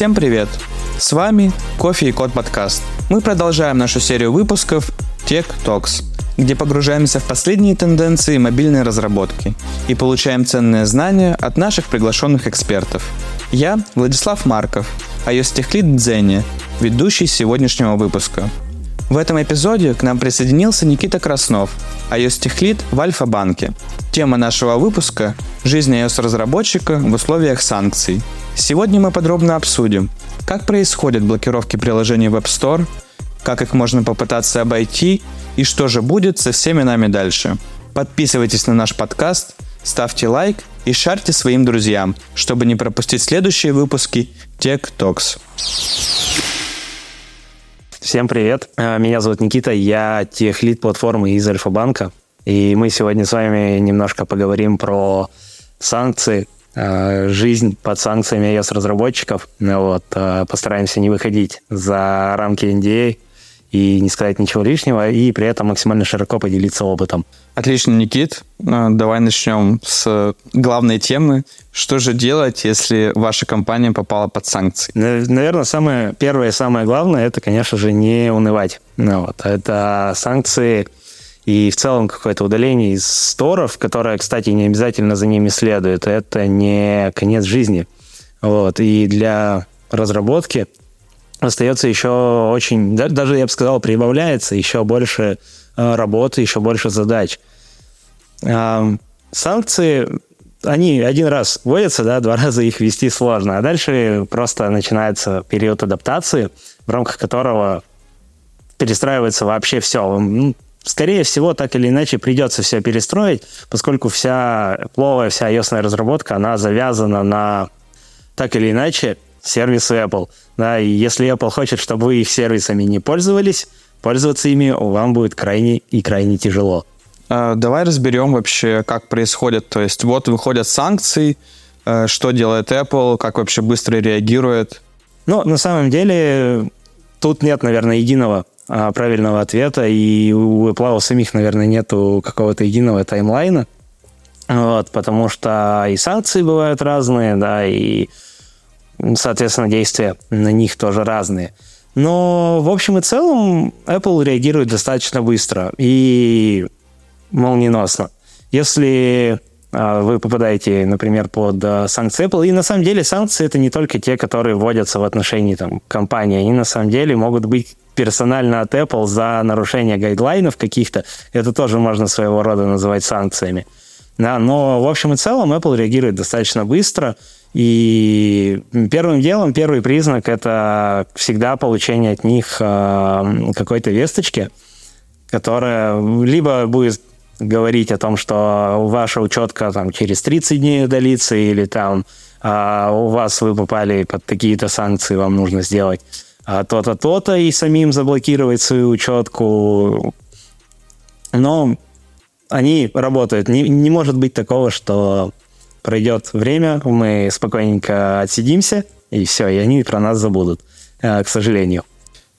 Всем привет! С вами Кофе и Код подкаст. Мы продолжаем нашу серию выпусков Tech Talks, где погружаемся в последние тенденции мобильной разработки и получаем ценные знания от наших приглашенных экспертов. Я Владислав Марков, iOS Техлит Дзеня, ведущий сегодняшнего выпуска. В этом эпизоде к нам присоединился Никита Краснов, iOS Техлит в Альфа-банке. Тема нашего выпуска – жизнь iOS-разработчика в условиях санкций. Сегодня мы подробно обсудим, как происходят блокировки приложений в App Store, как их можно попытаться обойти и что же будет со всеми нами дальше. Подписывайтесь на наш подкаст, ставьте лайк и шарьте своим друзьям, чтобы не пропустить следующие выпуски Tech Talks. Всем привет, а, меня зовут Никита, я техлит платформы из Альфа-банка, и мы сегодня с вами немножко поговорим про санкции, а, жизнь под санкциями iOS-разработчиков. Вот, а, постараемся не выходить за рамки NDA, и не сказать ничего лишнего, и при этом максимально широко поделиться опытом. Отлично, Никит. А, давай начнем с главной темы. Что же делать, если ваша компания попала под санкции? Наверное, самое первое и самое главное, это, конечно же, не унывать. Ну, вот, это санкции и в целом какое-то удаление из сторов, которое, кстати, не обязательно за ними следует, это не конец жизни. Вот, и для разработки остается еще очень, даже я бы сказал, прибавляется еще больше э, работы, еще больше задач. Санкции, они один раз вводятся, да, два раза их ввести сложно, а дальше просто начинается период адаптации, в рамках которого перестраивается вообще все. Ну, скорее всего, так или иначе придется все перестроить, поскольку вся пловая, вся iOS разработка, она завязана на так или иначе сервисы Apple. Да, и если Apple хочет, чтобы вы их сервисами не пользовались, пользоваться ими вам будет крайне и крайне тяжело. А, давай разберем вообще, как происходит. То есть вот выходят санкции, э, что делает Apple, как вообще быстро реагирует. Ну, на самом деле, тут нет, наверное, единого а, правильного ответа, и у Apple у самих, наверное, нету какого-то единого таймлайна, вот, потому что и санкции бывают разные, да, и соответственно, действия на них тоже разные. Но в общем и целом Apple реагирует достаточно быстро и молниеносно. Если а, вы попадаете, например, под а, санкции Apple. И на самом деле санкции это не только те, которые вводятся в отношении там, компании. Они на самом деле могут быть персонально от Apple за нарушение гайдлайнов каких-то. Это тоже можно своего рода называть санкциями. Да, но в общем и целом Apple реагирует достаточно быстро. И первым делом, первый признак – это всегда получение от них э, какой-то весточки, которая либо будет говорить о том, что ваша учетка там, через 30 дней удалится, или там а у вас вы попали под такие-то санкции, вам нужно сделать а то-то, то-то, и самим заблокировать свою учетку. Но они работают. Не, не может быть такого, что пройдет время, мы спокойненько отсидимся, и все, и они про нас забудут, э, к сожалению.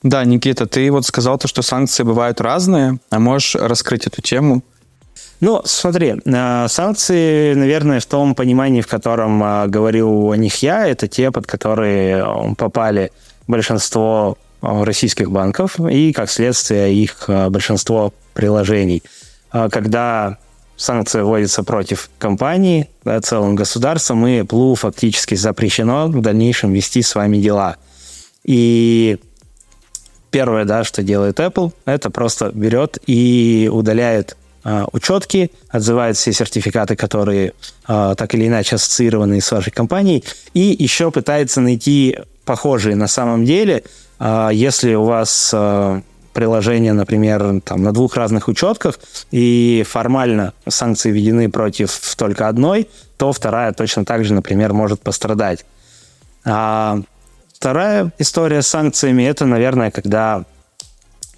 Да, Никита, ты вот сказал то, что санкции бывают разные, а можешь раскрыть эту тему? Ну, смотри, э, санкции, наверное, в том понимании, в котором э, говорил о них я, это те, под которые попали большинство российских банков и, как следствие, их большинство приложений. Когда санкции вводятся против компании, да, целым государством, и Apple фактически запрещено в дальнейшем вести с вами дела. И первое, да, что делает Apple, это просто берет и удаляет э, учетки, отзывает все сертификаты, которые э, так или иначе ассоциированы с вашей компанией, и еще пытается найти похожие на самом деле, э, если у вас э, приложение, например, там, на двух разных учетках, и формально санкции введены против только одной, то вторая точно так же, например, может пострадать. А вторая история с санкциями – это, наверное, когда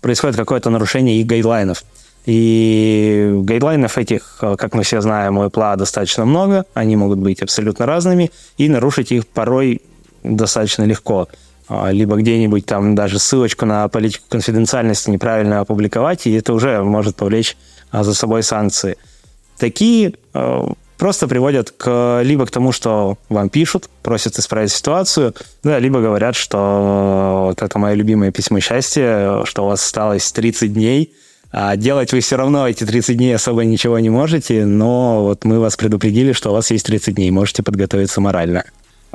происходит какое-то нарушение их гайдлайнов. И гайдлайнов этих, как мы все знаем, у Apple достаточно много, они могут быть абсолютно разными, и нарушить их порой достаточно легко. А, либо где-нибудь там даже ссылочку на политику конфиденциальности неправильно опубликовать, и это уже может повлечь а, за собой санкции. Такие а, просто приводят к, либо к тому, что вам пишут, просят исправить ситуацию, да, либо говорят, что вот это мое любимое письмо счастья, что у вас осталось 30 дней, а делать вы все равно эти 30 дней особо ничего не можете, но вот мы вас предупредили, что у вас есть 30 дней, можете подготовиться морально.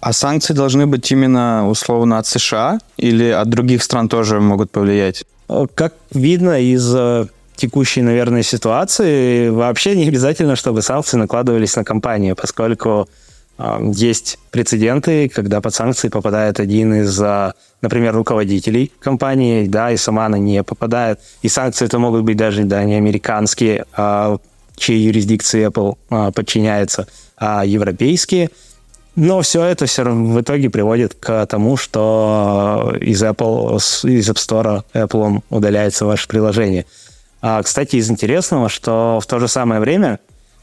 А санкции должны быть именно условно от США или от других стран тоже могут повлиять? Как видно из э, текущей, наверное, ситуации, вообще не обязательно, чтобы санкции накладывались на компанию, поскольку э, есть прецеденты, когда под санкции попадает один из, э, например, руководителей компании, да, и сама она не попадает. И санкции это могут быть даже да, не американские, а, чьей юрисдикции Apple а, подчиняется, а европейские – но все это все в итоге приводит к тому, что из Apple, из App Store Apple удаляется ваше приложение. А, кстати, из интересного, что в то же самое время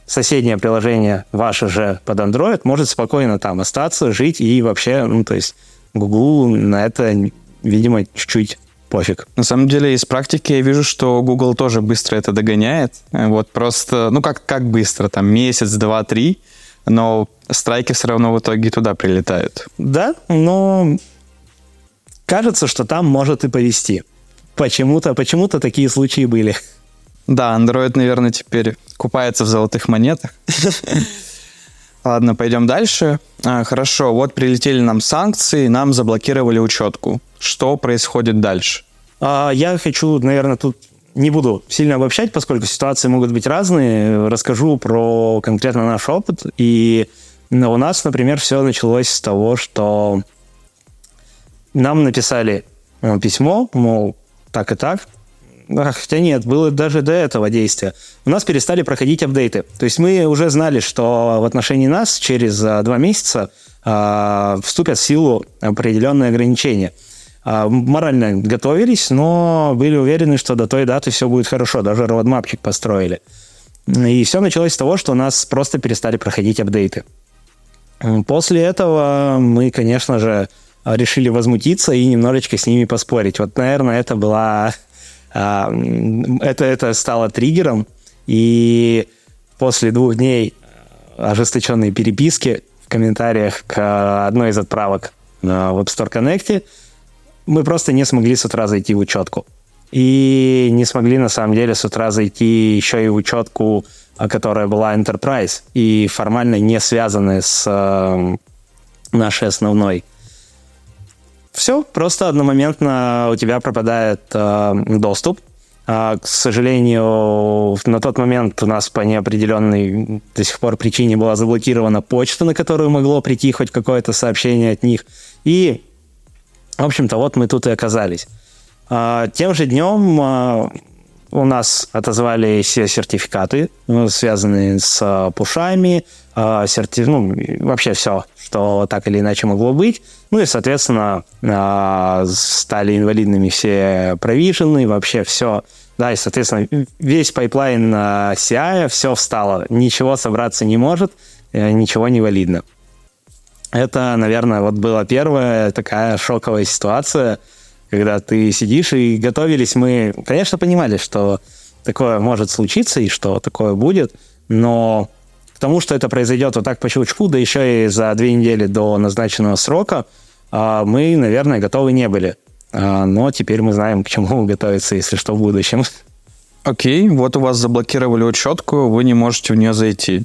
соседнее приложение, ваше же под Android, может спокойно там остаться, жить и вообще, ну, то есть Google на это, видимо, чуть-чуть пофиг. На самом деле, из практики я вижу, что Google тоже быстро это догоняет. Вот просто, ну, как, как быстро, там, месяц, два, три – но страйки все равно в итоге туда прилетают. Да, но кажется, что там может и повести. Почему-то, почему-то такие случаи были. Да, Android, наверное, теперь купается в золотых монетах. Ладно, пойдем дальше. А, хорошо, вот прилетели нам санкции, нам заблокировали учетку. Что происходит дальше? А, я хочу, наверное, тут не буду сильно обобщать, поскольку ситуации могут быть разные. Расскажу про конкретно наш опыт. И у нас, например, все началось с того, что нам написали э, письмо, мол, так и так. Хотя нет, было даже до этого действия. У нас перестали проходить апдейты. То есть мы уже знали, что в отношении нас через э, два месяца э, вступят в силу определенные ограничения – морально готовились, но были уверены, что до той даты все будет хорошо, даже родмапчик построили. И все началось с того, что у нас просто перестали проходить апдейты. После этого мы, конечно же, решили возмутиться и немножечко с ними поспорить. Вот, наверное, это была... А, это, это стало триггером, и после двух дней ожесточенной переписки в комментариях к одной из отправок в App Store Connect мы просто не смогли с утра зайти в учетку. И не смогли, на самом деле, с утра зайти еще и в учетку, а, которая была Enterprise, и формально не связанная с э, нашей основной. Все, просто одномоментно у тебя пропадает э, доступ. А, к сожалению, на тот момент у нас по неопределенной до сих пор причине была заблокирована почта, на которую могло прийти хоть какое-то сообщение от них. И в общем-то, вот мы тут и оказались. А, тем же днем а, у нас отозвали все сертификаты, ну, связанные с а, push ами, серти... ну, вообще все, что так или иначе могло быть. Ну и, соответственно, стали инвалидными все provision ы, вообще все. Да, и, соответственно, весь pipeline CI, все встало. Ничего собраться не может, э, ничего не валидно. Это, наверное, вот была первая такая шоковая ситуация, когда ты сидишь и готовились. Мы, конечно, понимали, что такое может случиться и что такое будет, но к тому, что это произойдет вот так по щелчку, да еще и за две недели до назначенного срока, а, мы, наверное, готовы не были. А, но теперь мы знаем, к чему готовиться, если что, в будущем. Окей, вот у вас заблокировали учетку, вы не можете в нее зайти.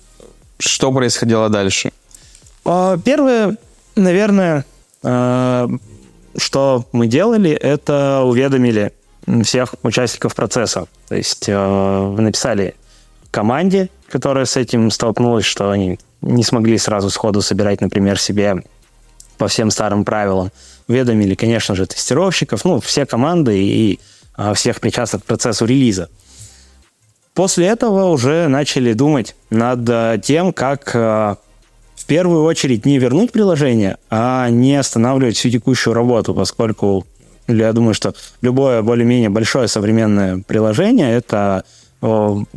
Что происходило дальше? А, первое, наверное, а, что мы делали, это уведомили всех участников процесса. То есть а, написали команде, которая с этим столкнулась, что они не смогли сразу сходу собирать, например, себе по всем старым правилам. Уведомили, конечно же, тестировщиков, ну, все команды и всех причастных к процессу релиза. После этого уже начали думать над тем, как в первую очередь не вернуть приложение, а не останавливать всю текущую работу, поскольку я думаю, что любое более-менее большое современное приложение – это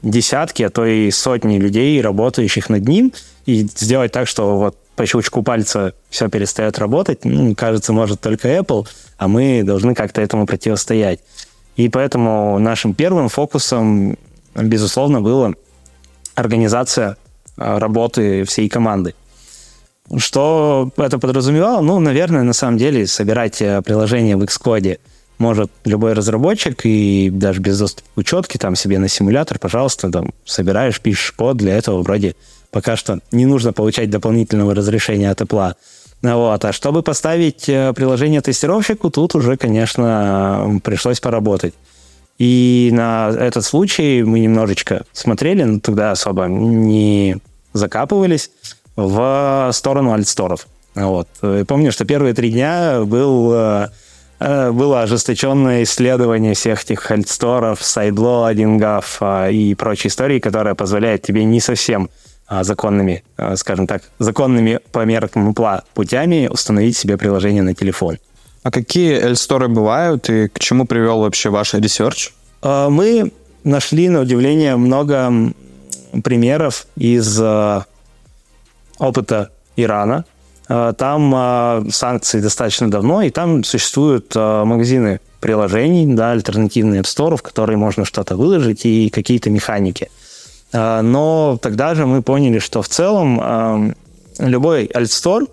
десятки, а то и сотни людей, работающих над ним, и сделать так, что вот по щелчку пальца все перестает работать, ну, кажется, может только Apple, а мы должны как-то этому противостоять. И поэтому нашим первым фокусом, безусловно, была организация работы всей команды. Что это подразумевало? Ну, наверное, на самом деле собирать приложение в Xcode может любой разработчик, и даже без доступа к учетке, там себе на симулятор, пожалуйста, там собираешь, пишешь код, для этого вроде пока что не нужно получать дополнительного разрешения от Apple. Вот. А чтобы поставить э, приложение тестировщику, тут уже, конечно, пришлось поработать. И на этот случай мы немножечко смотрели, но тогда особо не закапывались в сторону альтсторов. Вот. И помню, что первые три дня был, э, э, было ожесточенное исследование всех этих альтсторов, сайдлоадингов и прочей истории, которая позволяет тебе не совсем а, законными, а, скажем так, законными по меркам Apple путями установить себе приложение на телефон. А какие AltStore бывают и к чему привел вообще ваш research? А, мы нашли, на удивление, много примеров из опыта Ирана. Там санкции достаточно давно, и там существуют магазины приложений, да, альтернативные App Store, в которые можно что-то выложить и какие-то механики – но тогда же мы поняли, что в целом любой AltStore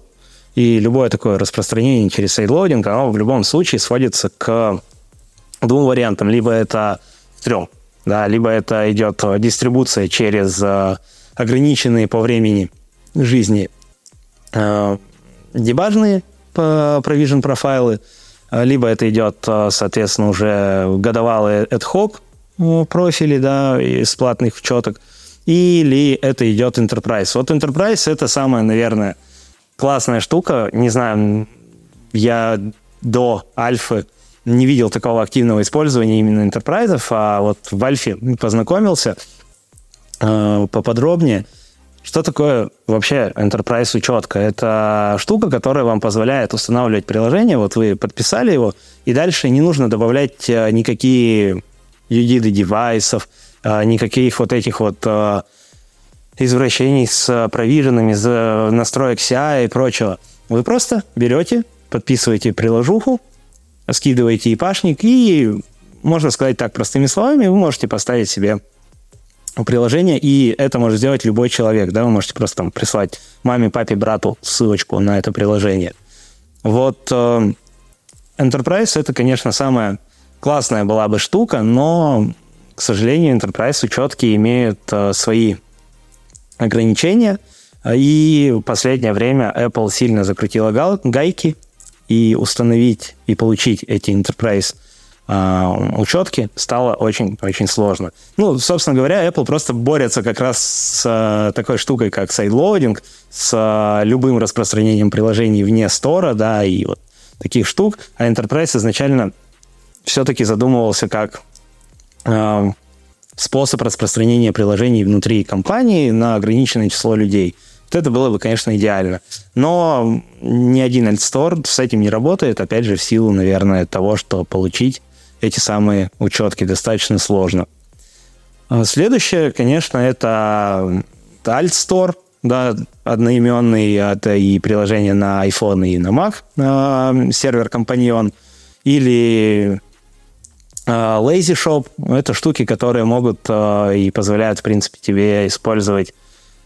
и любое такое распространение через sideloading, оно в любом случае сводится к двум вариантам. Либо это трем, да, либо это идет дистрибуция через ограниченные по времени жизни а, debug ные provision profile ы, либо это идет, соответственно, уже годовалые ad hoc профили, да, из платных учеток, или это идет Enterprise. Вот Enterprise это самая, наверное, классная штука. Не знаю, я до альфы не видел такого активного использования именно Enterprise, а вот в альфе познакомился э, поподробнее. Что такое вообще Enterprise учетка? Это штука, которая вам позволяет устанавливать приложение. Вот вы подписали его, и дальше не нужно добавлять э, никакие UDD девайсов, а, никаких вот этих вот а, извращений с провиженами, с настроек CI и прочего. Вы просто берете, подписываете приложуху, скидываете ипашник и, можно сказать так простыми словами, вы можете поставить себе приложение, и это может сделать любой человек, да, вы можете просто там прислать маме, папе, брату ссылочку на это приложение. Вот э, Enterprise это, конечно, самая классная была бы штука, но к сожалению, Enterprise учетки имеют э, свои ограничения, и в последнее время Apple сильно закрутила гайки, и установить и получить эти Enterprise учетки стало очень-очень сложно. Ну, собственно говоря, Apple просто борется как раз с э, такой штукой, как sideloading, с э, любым распространением приложений вне store а, да, и вот таких штук, а Enterprise изначально все-таки задумывался как э, способ распространения приложений внутри компании на ограниченное число людей. Вот это было бы, конечно, идеально. Но ни один Alt с этим не работает, опять же, в силу, наверное, того, что получить эти самые учетки достаточно сложно. А следующее, конечно, это Alt да, одноименный, это и приложение на iPhone и на Mac, э, сервер Companion, или а, Lazy Shop – это штуки, которые могут а, и позволяют, в принципе, тебе использовать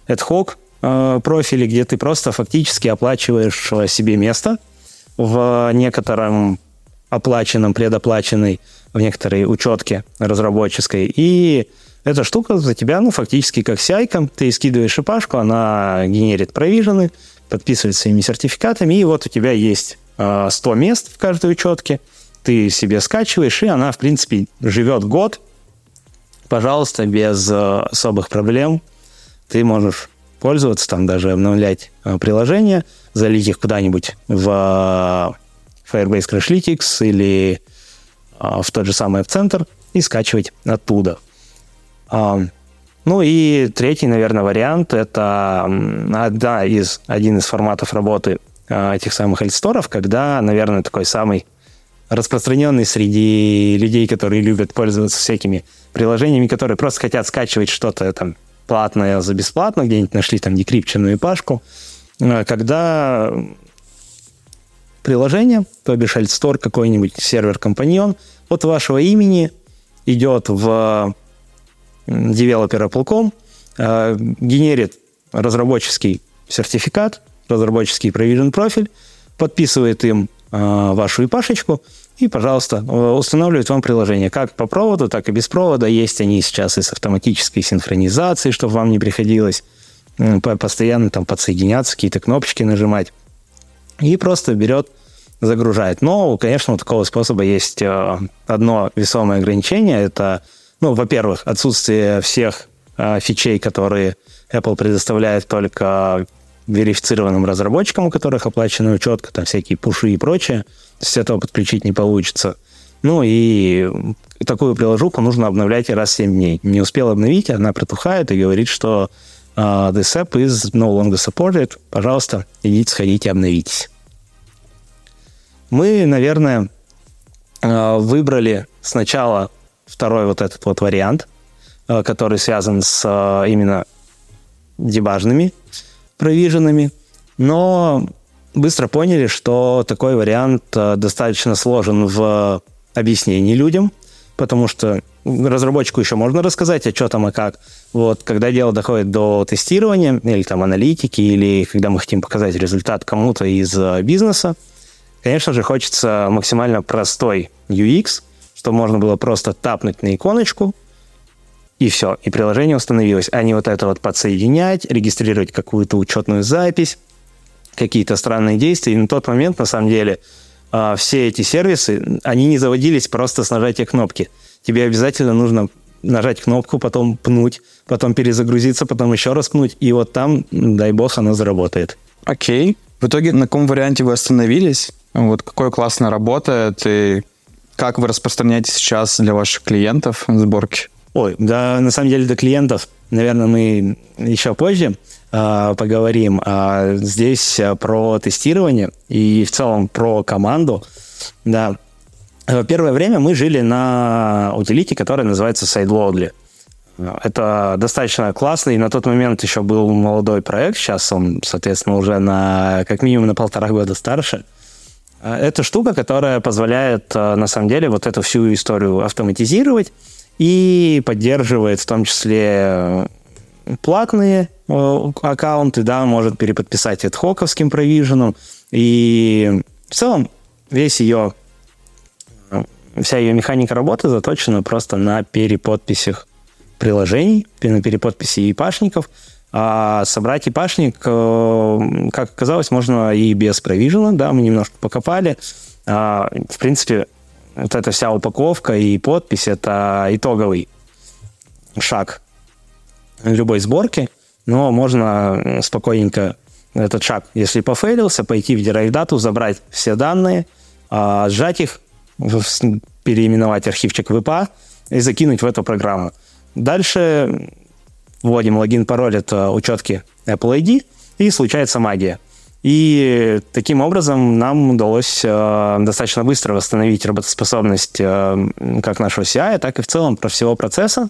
ad hoc а, профили, где ты просто фактически оплачиваешь себе место в некотором оплаченном, предоплаченной, в некоторой учетке разработческой. И эта штука за тебя, ну, фактически как CI, ты скидываешь шипашку, она генерит провижены, подписывает своими сертификатами, и вот у тебя есть 100 мест в каждой учетке – ты себе скачиваешь, и она, в принципе, живет год. Пожалуйста, без э, особых проблем. Ты можешь пользоваться, там даже обновлять приложения, залить их куда-нибудь в Firebase Crashlytics или в тот же самый центр и скачивать оттуда. Ну и третий, наверное, вариант – это одна из, один из форматов работы этих самых эльсторов, когда, наверное, такой самый распространенный среди людей, которые любят пользоваться всякими приложениями, которые просто хотят скачивать что-то там платное за бесплатно, где-нибудь нашли там декрипченную пашку, э, когда приложение, то бишь Altstore, какой-нибудь сервер-компаньон от вашего имени идет в девелопер Apple.com, э, генерит разработческий сертификат, разработческий Provision профиль, подписывает им э, вашу ипашечку и, пожалуйста, устанавливает вам приложение как по проводу, так и без провода. Есть они сейчас и с автоматической синхронизацией, чтобы вам не приходилось постоянно там подсоединяться, какие-то кнопочки нажимать. И просто берет, загружает. Но, конечно, у такого способа есть э, одно весомое ограничение. Это, ну, во-первых, отсутствие всех э, фичей, которые Apple предоставляет только верифицированным разработчикам, у которых оплачена учетка, там всякие пуши и прочее. То есть этого подключить не получится. Ну и такую приложуху нужно обновлять раз в 7 дней. Не успел обновить, она протухает и говорит, что uh, this app is no longer supported. Пожалуйста, идите, сходите, обновитесь. Мы, наверное, uh, выбрали сначала второй вот этот вот вариант, uh, который связан с именно дебажными провиженными, но быстро поняли, что такой вариант достаточно сложен в объяснении людям, потому что разработчику еще можно рассказать, а что там и как. Вот, когда дело доходит до тестирования или там аналитики, или когда мы хотим показать результат кому-то из э, бизнеса, конечно же, хочется максимально простой UX, чтобы можно было просто тапнуть на иконочку, и все, и приложение установилось, а не вот это вот подсоединять, регистрировать какую-то учетную запись, какие-то странные действия. И на тот момент, на самом деле, все эти сервисы, они не заводились просто с нажатия кнопки – тебе обязательно нужно нажать кнопку, потом пнуть, потом перезагрузиться, потом еще раз пнуть, и вот там, дай бог, оно заработает. Окей. В итоге на каком варианте вы остановились? Вот какое классно работает, и как вы распространяете сейчас для ваших клиентов сборки? Ой, да, на самом деле до клиентов, наверное, мы еще позже поговорим. А здесь а, про тестирование и в целом про команду. Да, Э, первое время мы жили на утилите, которая называется SideLoadly. Это достаточно классно, и на тот момент еще был молодой проект, сейчас он, соответственно, уже на как минимум на полтора года старше. Э, это штука, которая позволяет, э, на самом деле, вот эту всю историю автоматизировать и поддерживает в том числе платные аккаунты, да, может переподписать адхоковским провиженом, и в целом весь ее вся ее механика работы заточена просто на переподписях приложений, на переподписи ипашников. А собрать ипашник, э, как оказалось, можно и без провижена, да, мы немножко покопали. А, в принципе, вот эта вся упаковка и подпись – это итоговый шаг любой сборки, но можно спокойненько этот шаг, если пофейлился, пойти в дирайв-дату, забрать все данные, а, сжать их, переименовать архивчик в IPA и закинуть в эту программу. Дальше вводим логин, пароль, это учетки Apple ID, и случается магия. И таким образом нам удалось э, достаточно быстро восстановить работоспособность э, как нашего CI, так и в целом про всего процесса.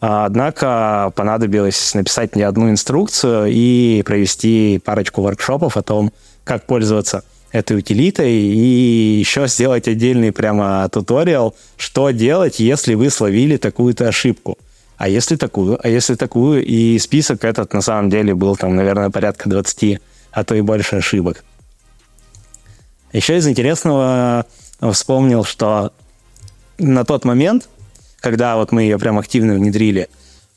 Однако понадобилось написать не одну инструкцию и провести парочку воркшопов о том, как пользоваться этой утилитой и еще сделать отдельный прямо туториал, что делать, если вы словили такую-то ошибку. А если такую, а если такую, и список этот на самом деле был там, наверное, порядка 20, а то и больше ошибок. Еще из интересного вспомнил, что на тот момент, когда вот мы ее прям активно внедрили,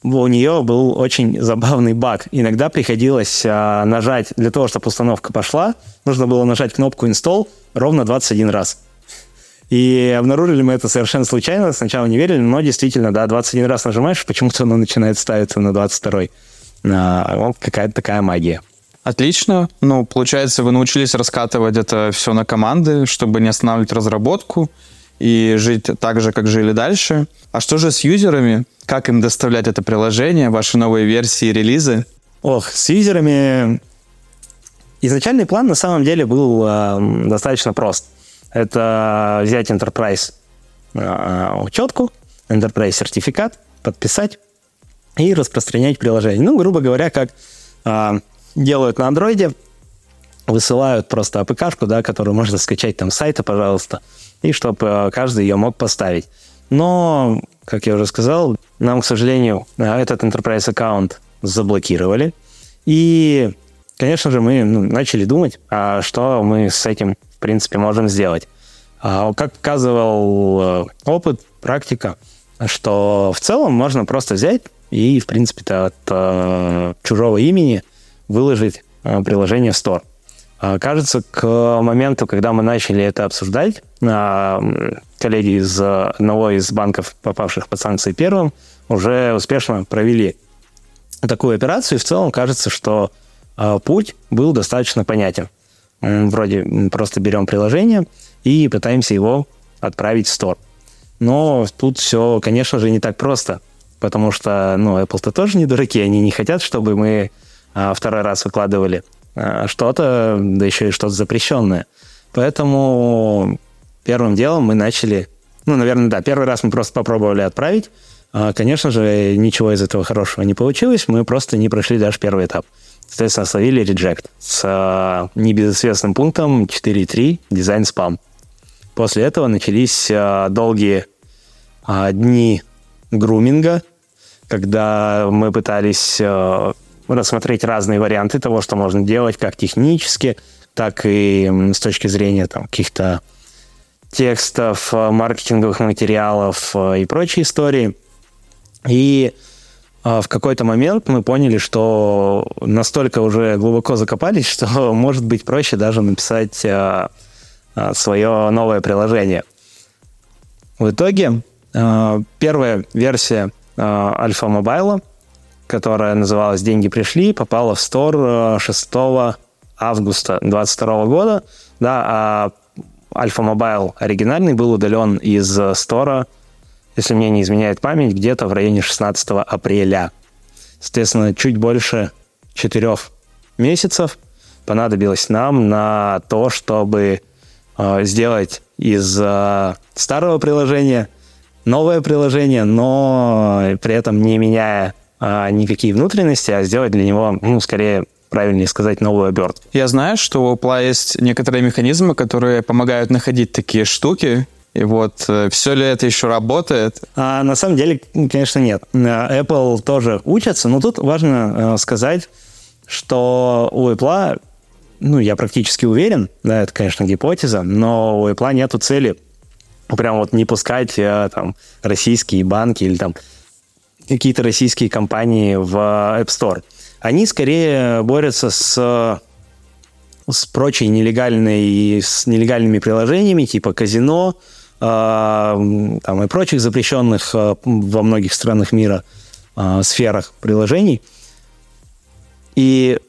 у нее был очень забавный баг. Иногда приходилось а, нажать, для того, чтобы установка пошла, нужно было нажать кнопку install ровно 21 раз. И обнаружили мы это совершенно случайно, сначала не верили, но действительно, да, 21 раз нажимаешь, почему-то оно начинает ставиться на 22-й. А, вот какая-то такая магия. Отлично. Ну, получается, вы научились раскатывать это все на команды, чтобы не останавливать разработку и жить так же, как жили дальше. А что же с юзерами? Как им доставлять это приложение, ваши новые версии, релизы? Ох, с юзерами изначальный план на самом деле был э, достаточно прост. Это взять Enterprise э, учетку, Enterprise сертификат, подписать и распространять приложение. Ну, грубо говоря, как э, делают на андроиде, высылают просто APK-шку, да, которую можно скачать там с сайта, пожалуйста, и чтобы э, каждый ее мог поставить. Но, как я уже сказал, нам, к сожалению, этот enterprise аккаунт заблокировали. И, конечно же, мы ну, начали думать, а что мы с этим, в принципе, можем сделать. А, как показывал э, опыт, практика, что в целом можно просто взять и, в принципе, от э, чужого имени выложить э, приложение в Store. А, кажется, к моменту, когда мы начали это обсуждать, а, коллеги из одного из банков, попавших под санкции первым, уже успешно провели такую операцию, и в целом кажется, что а, путь был достаточно понятен. Вроде просто берем приложение и пытаемся его отправить в стор. Но тут все, конечно же, не так просто, потому что ну, Apple-то тоже не дураки, они не хотят, чтобы мы второй раз выкладывали что-то, да еще и что-то запрещенное. Поэтому первым делом мы начали, ну, наверное, да, первый раз мы просто попробовали отправить. А, конечно же, ничего из этого хорошего не получилось, мы просто не прошли даже первый этап. Соответственно, словили reject с а, небезызвестным пунктом 4.3 дизайн спам. После этого начались долгие дни груминга, когда мы пытались рассмотреть разные варианты того, что можно делать, как технически, так и с точки зрения там, каких-то текстов, э, маркетинговых материалов э, и прочей истории. И э, в какой-то момент мы поняли, что настолько уже глубоко закопались, что может быть проще даже написать свое новое приложение. В итоге первая версия Альфа Мобайла которая называлась «Деньги пришли», попала в store 6 э, августа 2022 года. Да, а Альфа Мобайл оригинальный был удален из store а, если мне не изменяет память, где-то в районе 16 апреля. Соответственно, чуть больше четырех месяцев понадобилось нам на то, чтобы э, сделать из э, старого приложения новое приложение, но при этом не меняя а, никакие внутренности, а сделать для него, ну, скорее, правильнее сказать, новую обертку. Я знаю, что у Apple есть некоторые механизмы, которые помогают находить такие штуки, и вот э, все ли это еще работает? А, на самом деле, конечно, нет. Э, Apple тоже учатся, но тут важно э, сказать, что у Apple, ну, я практически уверен, да, это, конечно, гипотеза, но у Apple нету цели прям вот не пускать там российские банки или там какие-то российские компании в App Store. Они скорее борются с с прочей нелегальной, с нелегальными приложениями типа казино, э, там и прочих запрещенных э, во многих странах мира э, сферах приложений. И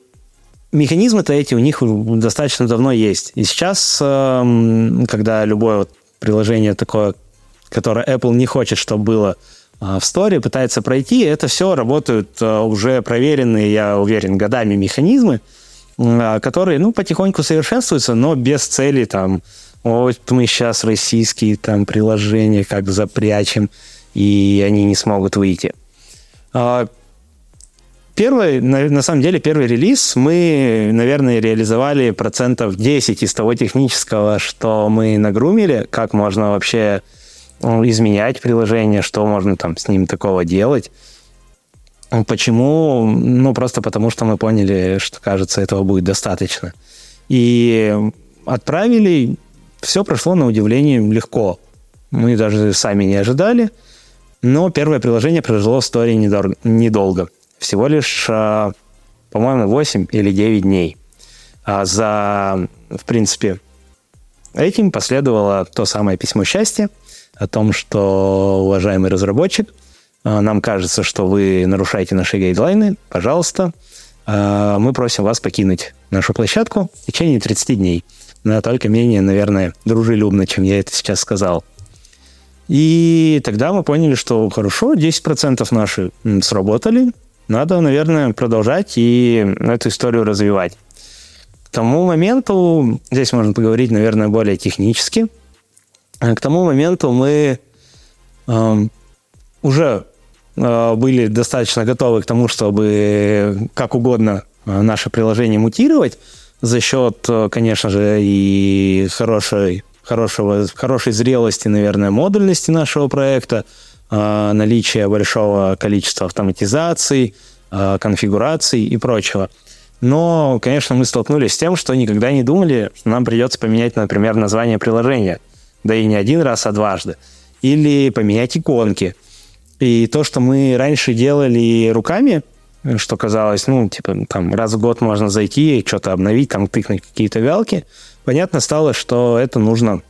механизмы-то эти у них достаточно давно есть. И сейчас, э, когда любое вот приложение такое, которое Apple не хочет, чтобы было в сторе пытается пройти. Это все работают а, уже проверенные, я уверен, годами механизмы, а, которые, ну, потихоньку совершенствуются, но без цели там, вот мы сейчас российские там приложения как запрячем, и они не смогут выйти. Первый, на, на самом деле, первый релиз мы, наверное, реализовали процентов 10 из того технического, что мы нагрумили, как можно вообще изменять приложение, что можно там с ним такого делать. Почему? Ну, просто потому, что мы поняли, что, кажется, этого будет достаточно. И отправили, все прошло на удивление легко. Мы даже сами не ожидали. Но первое приложение прожило в истории недолго. Всего лишь, а, по-моему, 8 или 9 дней. А за, в принципе, этим последовало то самое письмо счастья – о том, что, уважаемый разработчик, э, нам кажется, что вы нарушаете наши гайдлайны, пожалуйста, э, мы просим вас покинуть нашу площадку в течение 30 дней. Но только менее, наверное, дружелюбно, чем я это сейчас сказал. И тогда мы поняли, что хорошо, 10% наши сработали, надо, наверное, продолжать и эту историю развивать. К тому моменту, здесь можно поговорить, наверное, более технически – к тому моменту мы э, уже э, были достаточно готовы к тому, чтобы как угодно э, наше приложение мутировать за счет, э, конечно же, и хорошей, хорошего, хорошей зрелости, наверное, модульности нашего проекта, э, наличия большого количества автоматизаций, э, конфигураций и прочего. Но, конечно, мы столкнулись с тем, что никогда не думали, что нам придется поменять, например, название приложения. Да и не один раз, а дважды. Или поменять иконки. И то, что мы раньше делали руками, что казалось, ну, типа, там, раз в год можно зайти и что-то обновить, там, тыкнуть какие-то вялки, понятно стало, что это нужно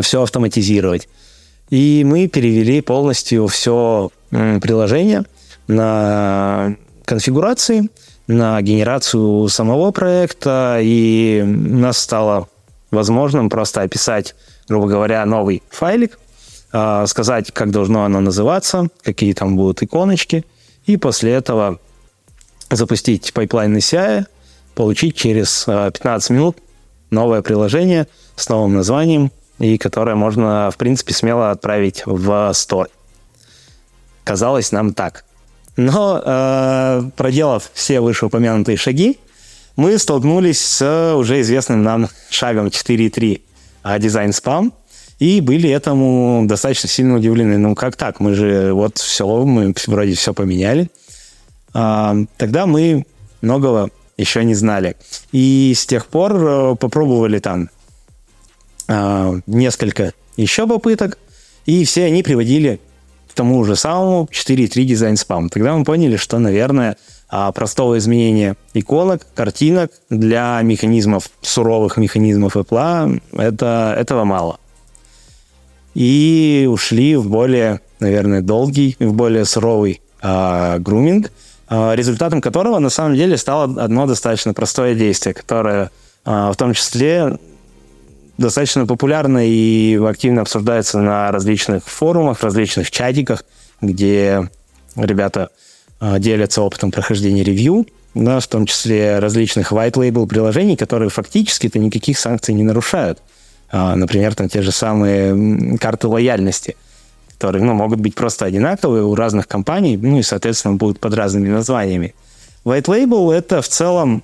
все автоматизировать. И мы перевели полностью все приложение на конфигурации, на генерацию самого проекта, и у нас стало возможным просто описать, грубо говоря, новый файлик, а, сказать, как должно оно называться, какие там будут иконочки, и после этого запустить pipeline CI, получить через 15 а, минут новое приложение с новым названием, и которое можно, в принципе, смело отправить в Store. Казалось нам так. Но, э, проделав все вышеупомянутые шаги, мы столкнулись с уже известным нам шагом 4.3 а, design spam, и были этому достаточно сильно удивлены. Ну, как так? Мы же вот все, мы вроде все поменяли. А, тогда мы многого еще не знали. И с тех пор э, попробовали там а, несколько еще попыток, и все они приводили тому же самому 4.3 дизайн спам. Тогда мы поняли, что, наверное, а, простого изменения иконок, картинок для механизмов, суровых механизмов Apple, это, этого мало. И ушли в более, наверное, долгий, в более суровый а, груминг, а, результатом которого на самом деле стало одно достаточно простое действие, которое а, в том числе достаточно популярно и активно обсуждается на различных форумах, различных чатиках, где ребята а, делятся опытом прохождения ревью, да, в том числе различных white label приложений, которые фактически-то никаких санкций не нарушают. А, например, там те же самые карты лояльности, которые ну, могут быть просто одинаковые у разных компаний, ну и, соответственно, будут под разными названиями. White label — это в целом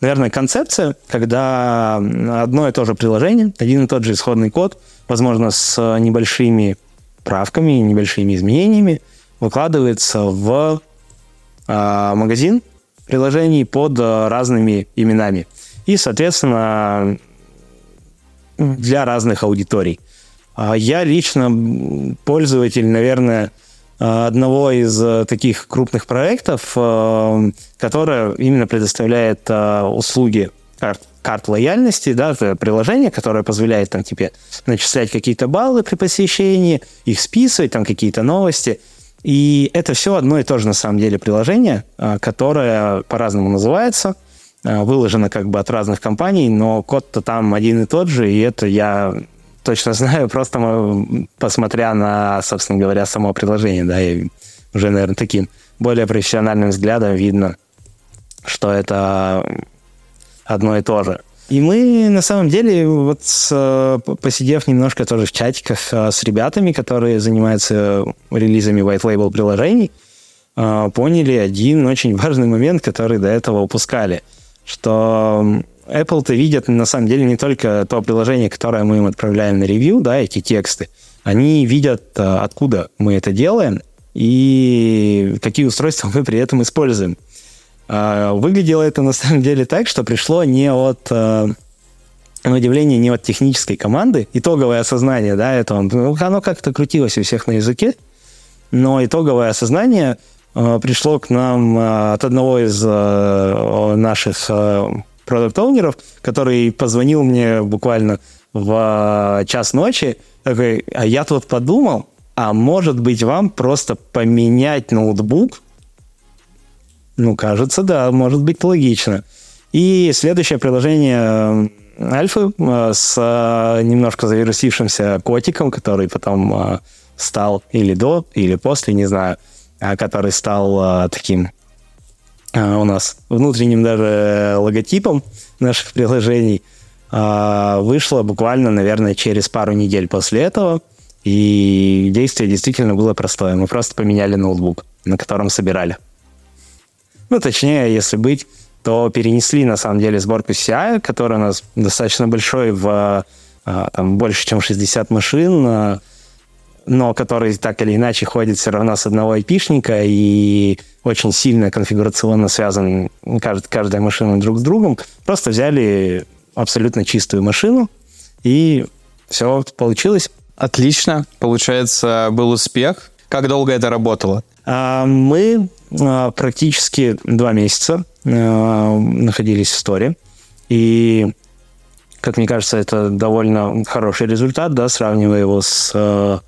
наверное, концепция, когда одно и то же приложение, один и тот же исходный код, возможно, с небольшими правками, небольшими изменениями, выкладывается в э, магазин приложений под э, разными именами. И, соответственно, для разных аудиторий. А я лично пользователь, наверное, одного из э, таких крупных проектов, э, которое именно предоставляет э, услуги карт, карт лояльности, да, это приложение, которое позволяет там тебе начислять какие-то баллы при посещении, их списывать, там какие-то новости. И это все одно и то же на самом деле приложение, которое по-разному называется, выложено как бы от разных компаний, но код-то там один и тот же, и это я точно знаю, просто посмотря на, собственно говоря, само приложение, да, и уже, наверное, таким более профессиональным взглядом видно, что это одно и то же. И мы, на самом деле, вот с, посидев немножко тоже в чатиках а, с ребятами, которые занимаются релизами white label приложений, а, поняли один очень важный момент, который до этого упускали, что Apple-то видят, на самом деле, не только то приложение, которое мы им отправляем на ревью, да, эти тексты. Они видят, э, откуда мы это делаем и какие устройства мы при этом используем. А, выглядело это, на самом деле, так, что пришло не от э, на удивление, не от технической команды. Итоговое осознание, да, это он, ну, оно как-то крутилось у всех на языке, но итоговое осознание э, пришло к нам от одного из наших продукт-оунеров, который позвонил мне буквально в час ночи, такой, а я тут подумал, а может быть вам просто поменять ноутбук? Ну, кажется, да, может быть логично. И следующее приложение э, Альфы э, с э, немножко завирусившимся котиком, который потом стал или до, или после, не знаю, а который стал таким у нас внутренним даже логотипом наших приложений а, вышло буквально, наверное, через пару недель после этого. И действие действительно было простое. Мы просто поменяли ноутбук, на котором собирали. Ну, точнее, если быть, то перенесли, на самом деле, сборку CI, которая у нас достаточно большой, в а, там, больше, чем 60 машин, но который так или иначе ходит все равно с одного айпишника и очень сильно конфигурационно связан кажд, каждая машина друг с другом. Просто взяли абсолютно чистую машину, и все получилось. Отлично. Получается, был успех. Как долго это работало? А, мы а, практически два месяца а, находились в сторе. И, как мне кажется, это довольно хороший результат, да, сравнивая его с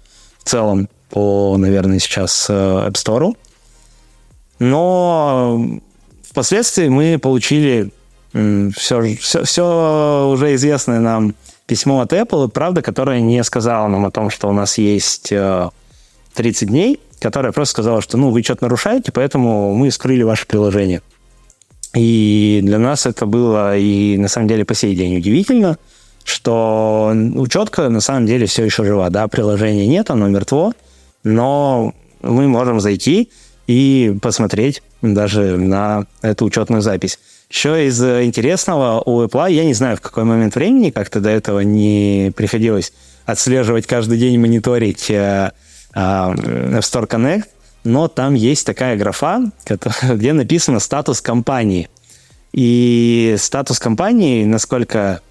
целом по, наверное, сейчас App Store. Но впоследствии мы получили все, все, все уже известное нам письмо от Apple, правда, которое не сказала нам о том, что у нас есть 30 э, дней, которая просто сказала, что ну, вы что-то нарушаете, поэтому мы скрыли ваше приложение. И для нас это было и на самом деле по сей день удивительно, что учетка на самом деле все еще жива. Да, приложения нет, оно мертво, но мы можем зайти и посмотреть даже на эту учетную запись. Еще из э, интересного у Apple, я не знаю, в какой момент времени, как-то до этого не приходилось отслеживать каждый день, мониторить э, э, App Store Connect, но там есть такая графа, где написано статус компании. И статус компании, насколько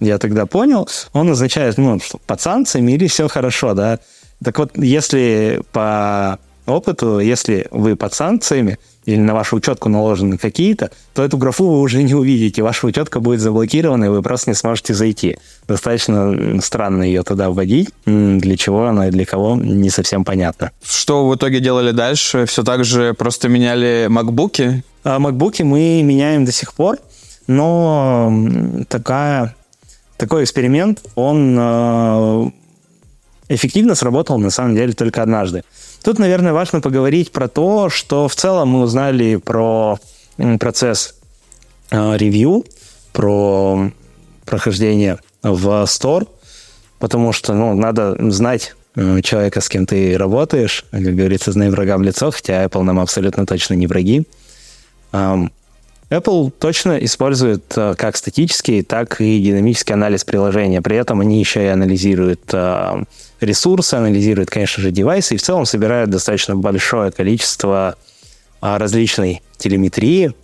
я тогда понял, он означает, ну, что под санкциями или все хорошо, да. Так вот, если по опыту, если вы под санкциями, или на вашу учетку наложены какие-то, то эту графу вы уже не увидите. Ваша учетка будет заблокирована, и вы просто не сможете зайти. Достаточно странно ее туда вводить. Для чего она и для кого, не совсем понятно. Что в итоге делали дальше? Все так же просто меняли макбуки? А макбуки мы меняем до сих пор, но такая, такой эксперимент, он э, эффективно сработал на самом деле только однажды. Тут, наверное, важно поговорить про то, что в целом мы узнали про процесс э, ревью, про прохождение в Store, потому что ну, надо знать э, человека, с кем ты работаешь. Как говорится, знай врага в лицо, хотя Apple нам абсолютно точно не враги. Apple точно использует э, как статический, так и динамический анализ приложения. При этом они еще и анализируют ресурсы, анализирует, конечно же, девайсы и в целом собирает достаточно большое количество а, различной телеметрии,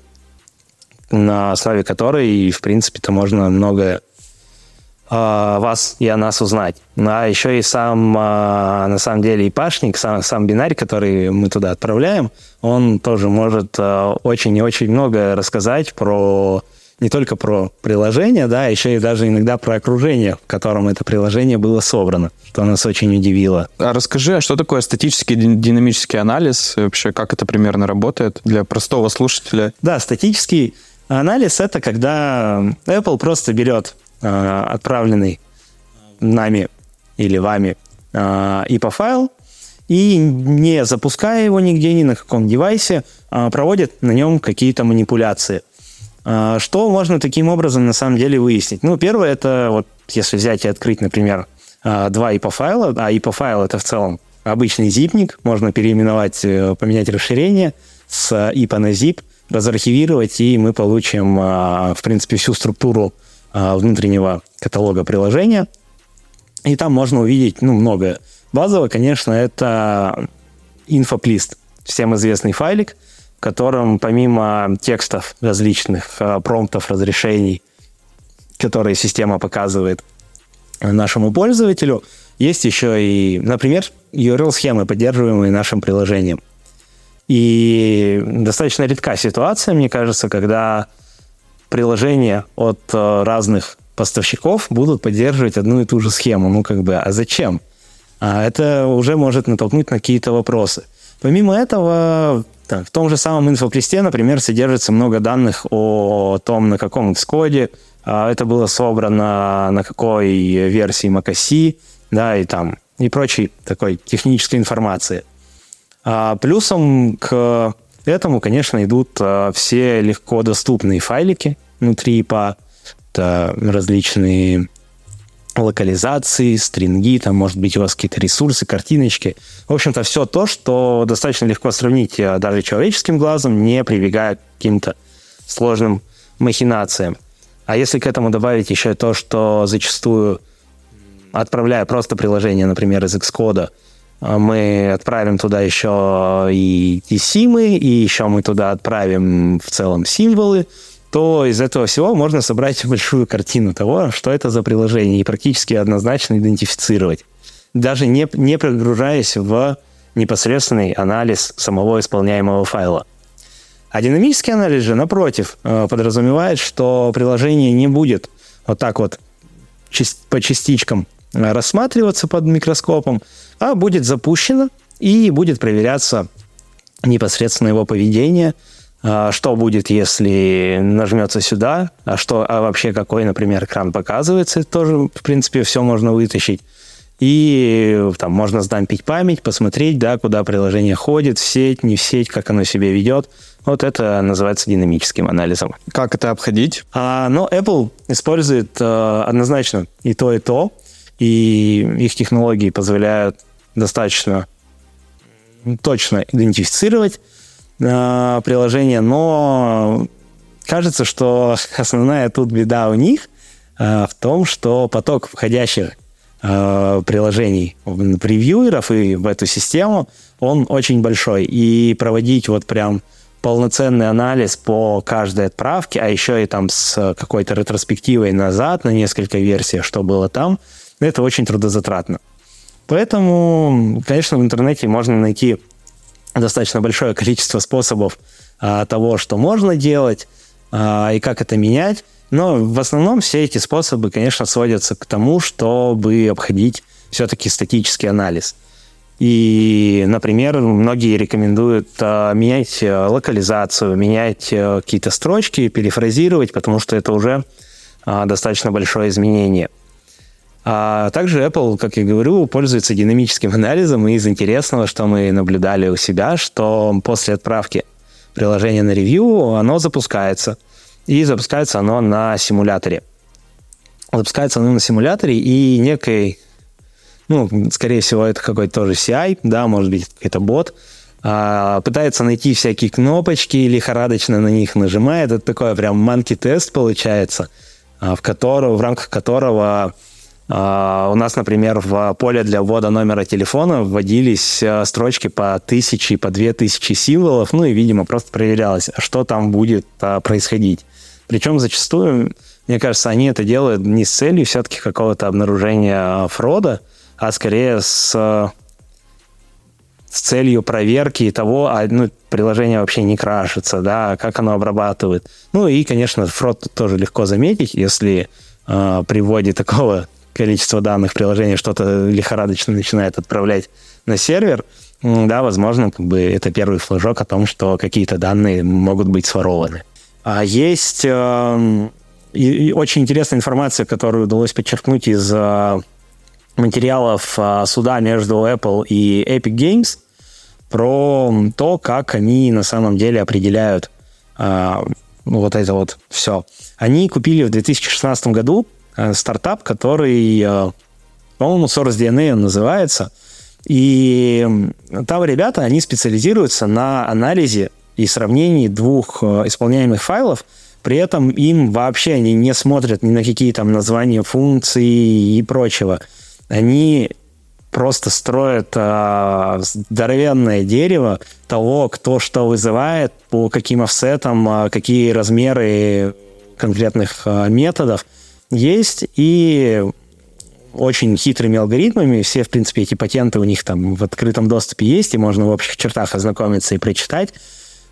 на основе которой, в принципе-то, можно многое вас и о нас узнать. Ну, а еще и сам, а, на самом деле, и пашник, сам, сам бинарь, который мы туда отправляем, он тоже может а, очень и очень много рассказать про не только про приложение, да, а еще и даже иногда про окружение, в котором это приложение было собрано, что нас очень удивило. А расскажи, а что такое статический динамический анализ? Вообще, как это примерно работает для простого слушателя? Да, статический анализ — это когда Apple просто берет отправленный нами или вами э, IPA-файл, и не запуская его нигде, ни на каком девайсе, э, проводит на нем какие-то манипуляции – а, что можно таким образом на самом деле выяснить? Ну, первое, это вот если взять и открыть, например, а, два IPA-файла, а IPA-файл это в целом обычный зипник, можно переименовать, э, поменять расширение с IPA на zip, разархивировать, и мы получим, а, в принципе, всю структуру внутреннего каталога приложения. И там можно увидеть, ну, многое. Базово, конечно, это инфоплист, всем известный файлик, в котором помимо текстов различных, э, промптов, разрешений, которые система показывает нашему пользователю, есть еще и, например, URL-схемы, поддерживаемые нашим приложением. И достаточно редка ситуация, мне кажется, когда приложения от э, разных поставщиков будут поддерживать одну и ту же схему. Ну, как бы, а зачем? А это уже может натолкнуть на какие-то вопросы. Помимо этого, в том же самом инфоплесте, например, содержится много данных о том, на каком Xcode а, это было собрано, на какой версии macOS, да, и там, и прочей такой технической информации. А плюсом к этому, конечно, идут а, все легко доступные файлики внутри по различные локализации, стринги, там, может быть, у вас какие-то ресурсы, картиночки. В общем-то, все то, что достаточно легко сравнить э, даже человеческим глазом, не прибегая к каким-то сложным махинациям. А если к этому добавить еще то, что зачастую, отправляя просто приложение, например, из Xcode, мы отправим туда еще и, и симы, и еще мы туда отправим в целом символы, то из этого всего можно собрать большую картину того, что это за приложение, и практически однозначно идентифицировать, даже не, не прогружаясь в непосредственный анализ самого исполняемого файла. А динамический анализ же, напротив, э, подразумевает, что приложение не будет вот так вот по частичкам рассматриваться под микроскопом, а будет запущено и будет проверяться непосредственно его поведение, э, что будет, если нажмется сюда, а что а вообще какой, например, экран показывается, тоже, в принципе, все можно вытащить. И там можно сдампить память, посмотреть, да, куда приложение ходит, в сеть, не в сеть, как оно себя ведет. Вот это называется динамическим анализом. Как это обходить? А, но Apple использует а, однозначно и то, и то. И их технологии позволяют достаточно точно идентифицировать а, приложение, но кажется, что основная тут беда у них а, в том, что поток входящих э, приложений превьюеров и в эту систему, он очень большой. И проводить вот прям полноценный анализ по каждой отправке, а еще и там с какой-то ретроспективой назад на несколько версий, что было там, это очень трудозатратно. Поэтому, конечно, в интернете можно найти достаточно большое количество способов а, того, что можно делать а, и как это менять. Но в основном все эти способы, конечно, сводятся к тому, чтобы обходить все-таки статический анализ. И, например, многие рекомендуют а, менять а, локализацию, менять а, какие-то строчки, перефразировать, потому что это уже а, достаточно большое изменение. А также Apple, как я говорю, пользуется динамическим анализом, и из интересного, что мы наблюдали у себя, что после отправки приложения на ревью оно запускается – и запускается оно на симуляторе. Запускается оно на симуляторе и некой, ну, скорее всего, это какой-то тоже CI, да, может быть, какой-то бот, а, пытается найти всякие кнопочки, лихорадочно на них нажимает. Это такой прям манки-тест получается, а, в, которого, в рамках которого у нас, например, в поле для ввода номера телефона вводились а, строчки по тысяче, по две тысячи символов, ну и, видимо, просто проверялось, что там будет а, происходить. Причем зачастую, мне кажется, они это делают не с целью все-таки какого-то обнаружения фрода, а скорее с, с целью проверки того, а ну, приложение вообще не крашится, да, как оно обрабатывает. Ну и, конечно, фрод тоже легко заметить, если э, при вводе такого количества данных приложения что-то лихорадочно начинает отправлять на сервер, да, возможно, как бы это первый флажок о том, что какие-то данные могут быть сворованы. А есть э, и, и очень интересная информация, которую удалось подчеркнуть из э, материалов э, суда между Apple и Epic Games про то, как они на самом деле определяют э, вот это вот все. Они купили в 2016 году стартап, который, э, по-моему, Source DNA называется. И там ребята, они специализируются на анализе и сравнении двух э, исполняемых файлов, при этом им вообще они не смотрят ни на какие там названия функций и прочего. Они просто строят э, здоровенное дерево того, кто что вызывает, по каким офсетам, э, какие размеры конкретных э, методов есть, и очень хитрыми алгоритмами. Все, в принципе, эти патенты у них там в открытом доступе есть, и можно в общих чертах ознакомиться и прочитать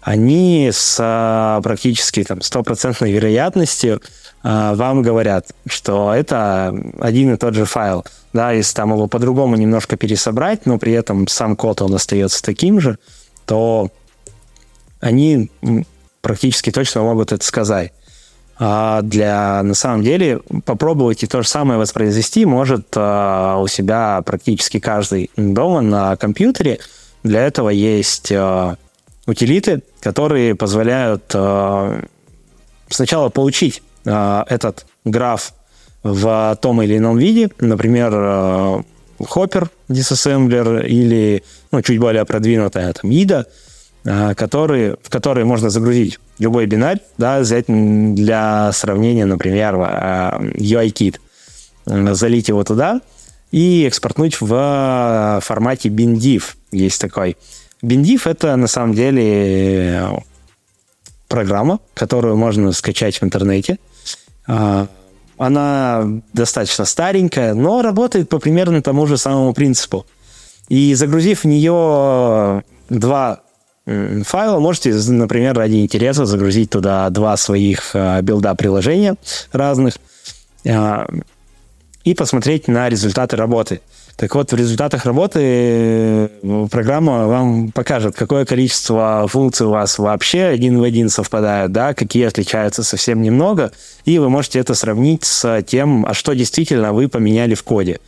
они с а, практически там, стопроцентной вероятностью а, вам говорят, что это один и тот же файл. Да, если там его по-другому немножко пересобрать, но при этом сам код он остается таким же, то они практически точно могут это сказать. А для, на самом деле, попробовать и то же самое воспроизвести может а, у себя практически каждый дома на компьютере. Для этого есть а, утилиты, которые позволяют сначала получить этот граф в том или ином виде, например, Hopper диsassembler или ну, чуть более продвинутая там IDA, э, который, в который можно загрузить любой бинарь, да, взять для сравнения, например, э, UIKit, залить его туда, и экспортнуть в формате BinDiv. Есть такой. BinDiv — это на самом деле программа, которую можно скачать в интернете. А, она достаточно старенькая, но работает по примерно тому же самому принципу. И загрузив в нее два файла, можете, например, ради интереса загрузить туда два своих а, билда приложения разных а, и посмотреть на результаты работы. Так вот, в результатах работы э, программа вам покажет, какое количество функций у вас вообще один в один совпадают, да, какие отличаются совсем немного, и вы можете это сравнить с тем, а что действительно вы поменяли в коде.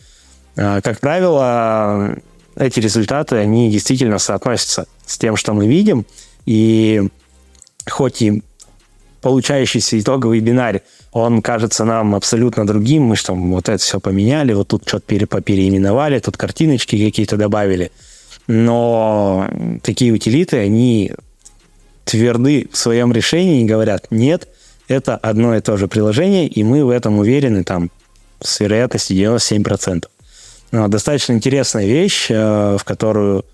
Как правило, эти результаты, они действительно соотносятся с тем, что мы видим, и хоть и получающийся итоговый бинарь он кажется нам абсолютно другим, мы что, вот это все поменяли, вот тут что-то попереименовали, тут картиночки какие-то добавили. Но такие утилиты, они тверды в своем решении и говорят, нет, это одно и то же приложение, и мы в этом уверены там с вероятностью 97%. Но достаточно интересная вещь, э, в которую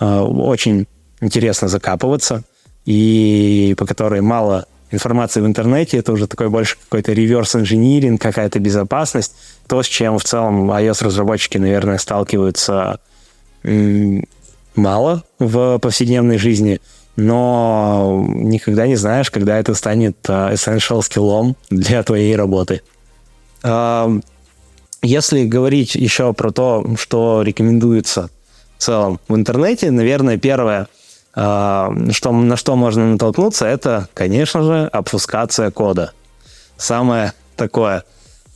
э, очень интересно закапываться, и по которой мало информации в интернете, это уже такой больше какой-то реверс-инжиниринг, какая-то безопасность. То, с чем в целом iOS-разработчики, наверное, сталкиваются мало в повседневной жизни, но никогда не знаешь, когда это станет а, essential скиллом для твоей работы. Если говорить еще про то, что рекомендуется в целом в интернете, наверное, первое – что, на что можно натолкнуться, это, конечно же, обфускация кода. Самое такое,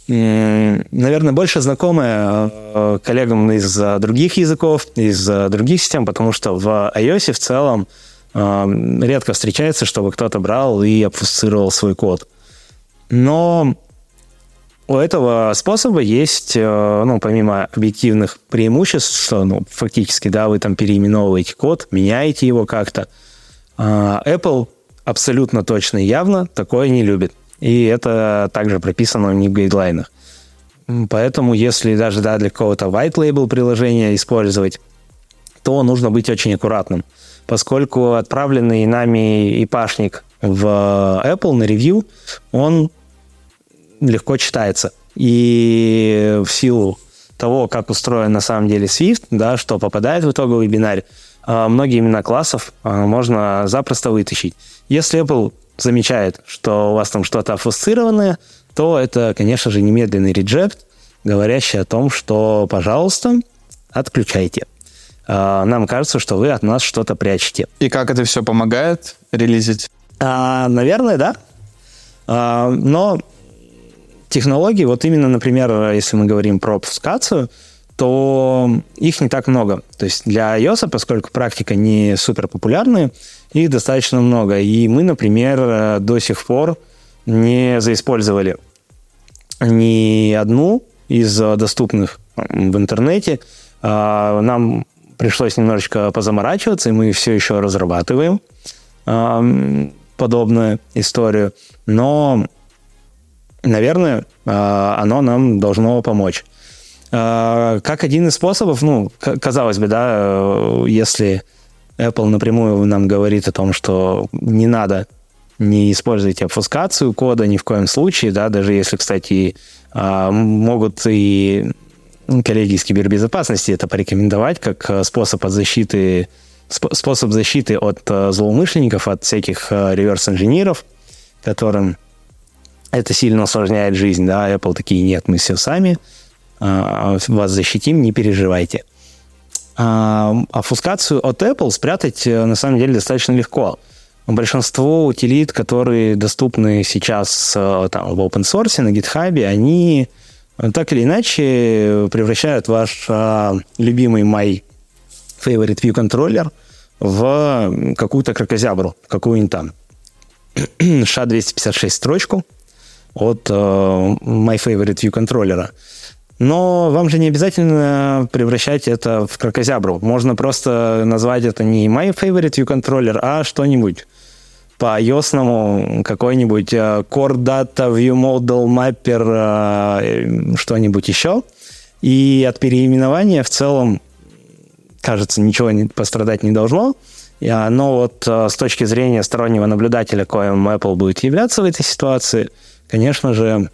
наверное, больше знакомое а, коллегам из других языков, из других систем, потому что в iOS в целом а, редко встречается, чтобы кто-то брал и обфусцировал свой код. Но у этого способа есть, э, ну, помимо объективных преимуществ, что, ну, фактически, да, вы там переименовываете код, меняете его как-то, а, Apple абсолютно точно и явно такое не любит. И это также прописано у них в гайдлайнах. Поэтому, если даже да, для какого-то white label приложения использовать, то нужно быть очень аккуратным, поскольку отправленный нами ипашник в Apple на ревью, он легко читается. И в силу того, как устроен на самом деле Swift, да, что попадает в итоговый бинарь, а, многие имена классов а, можно запросто вытащить. Если Apple замечает, что у вас там что-то аффусцированное, то это, конечно же, немедленный реджект, говорящий о том, что, пожалуйста, отключайте. А, нам кажется, что вы от нас что-то прячете. И как это все помогает релизить? А, наверное, да. А, но технологий, вот именно, например, если мы говорим про обфускацию, то их не так много. То есть для iOS, поскольку практика не супер популярная, их достаточно много. И мы, например, до сих пор не заиспользовали ни одну из доступных в интернете. А, нам пришлось немножечко позаморачиваться, и мы все еще разрабатываем подобную историю. Но наверное, а, оно нам должно помочь. А, как один из способов, ну, казалось бы, да, э, если Apple напрямую нам говорит о том, что не надо, не используйте обфускацию кода ни в коем случае, да, даже если, кстати, а, могут и коллеги из кибербезопасности это порекомендовать как э, способ от защиты способ защиты от э, злоумышленников, от всяких реверс-инженеров, которым это сильно усложняет жизнь, да, Apple такие, нет, мы все сами, а, вас защитим, не переживайте. А, Офускацию от Apple спрятать э, на самом деле достаточно легко. Большинство утилит, которые доступны сейчас э, там, в open source, на GitHub, они э, так или иначе превращают ваш а, любимый My Favorite View Controller в какую-то кракозябру, какую-нибудь там SHA-256 строчку – от uh, My Favorite View контроллера. Но вам же не обязательно превращать это в кракозябру. Можно просто назвать это не My Favorite View Controller, а что-нибудь по ios какой-нибудь uh, Core Data View Model Mapper, uh, что-нибудь еще. И от переименования в целом, кажется, ничего не, пострадать не должно. Но вот с точки зрения стороннего наблюдателя, коим Apple будет являться в этой ситуации, конечно же,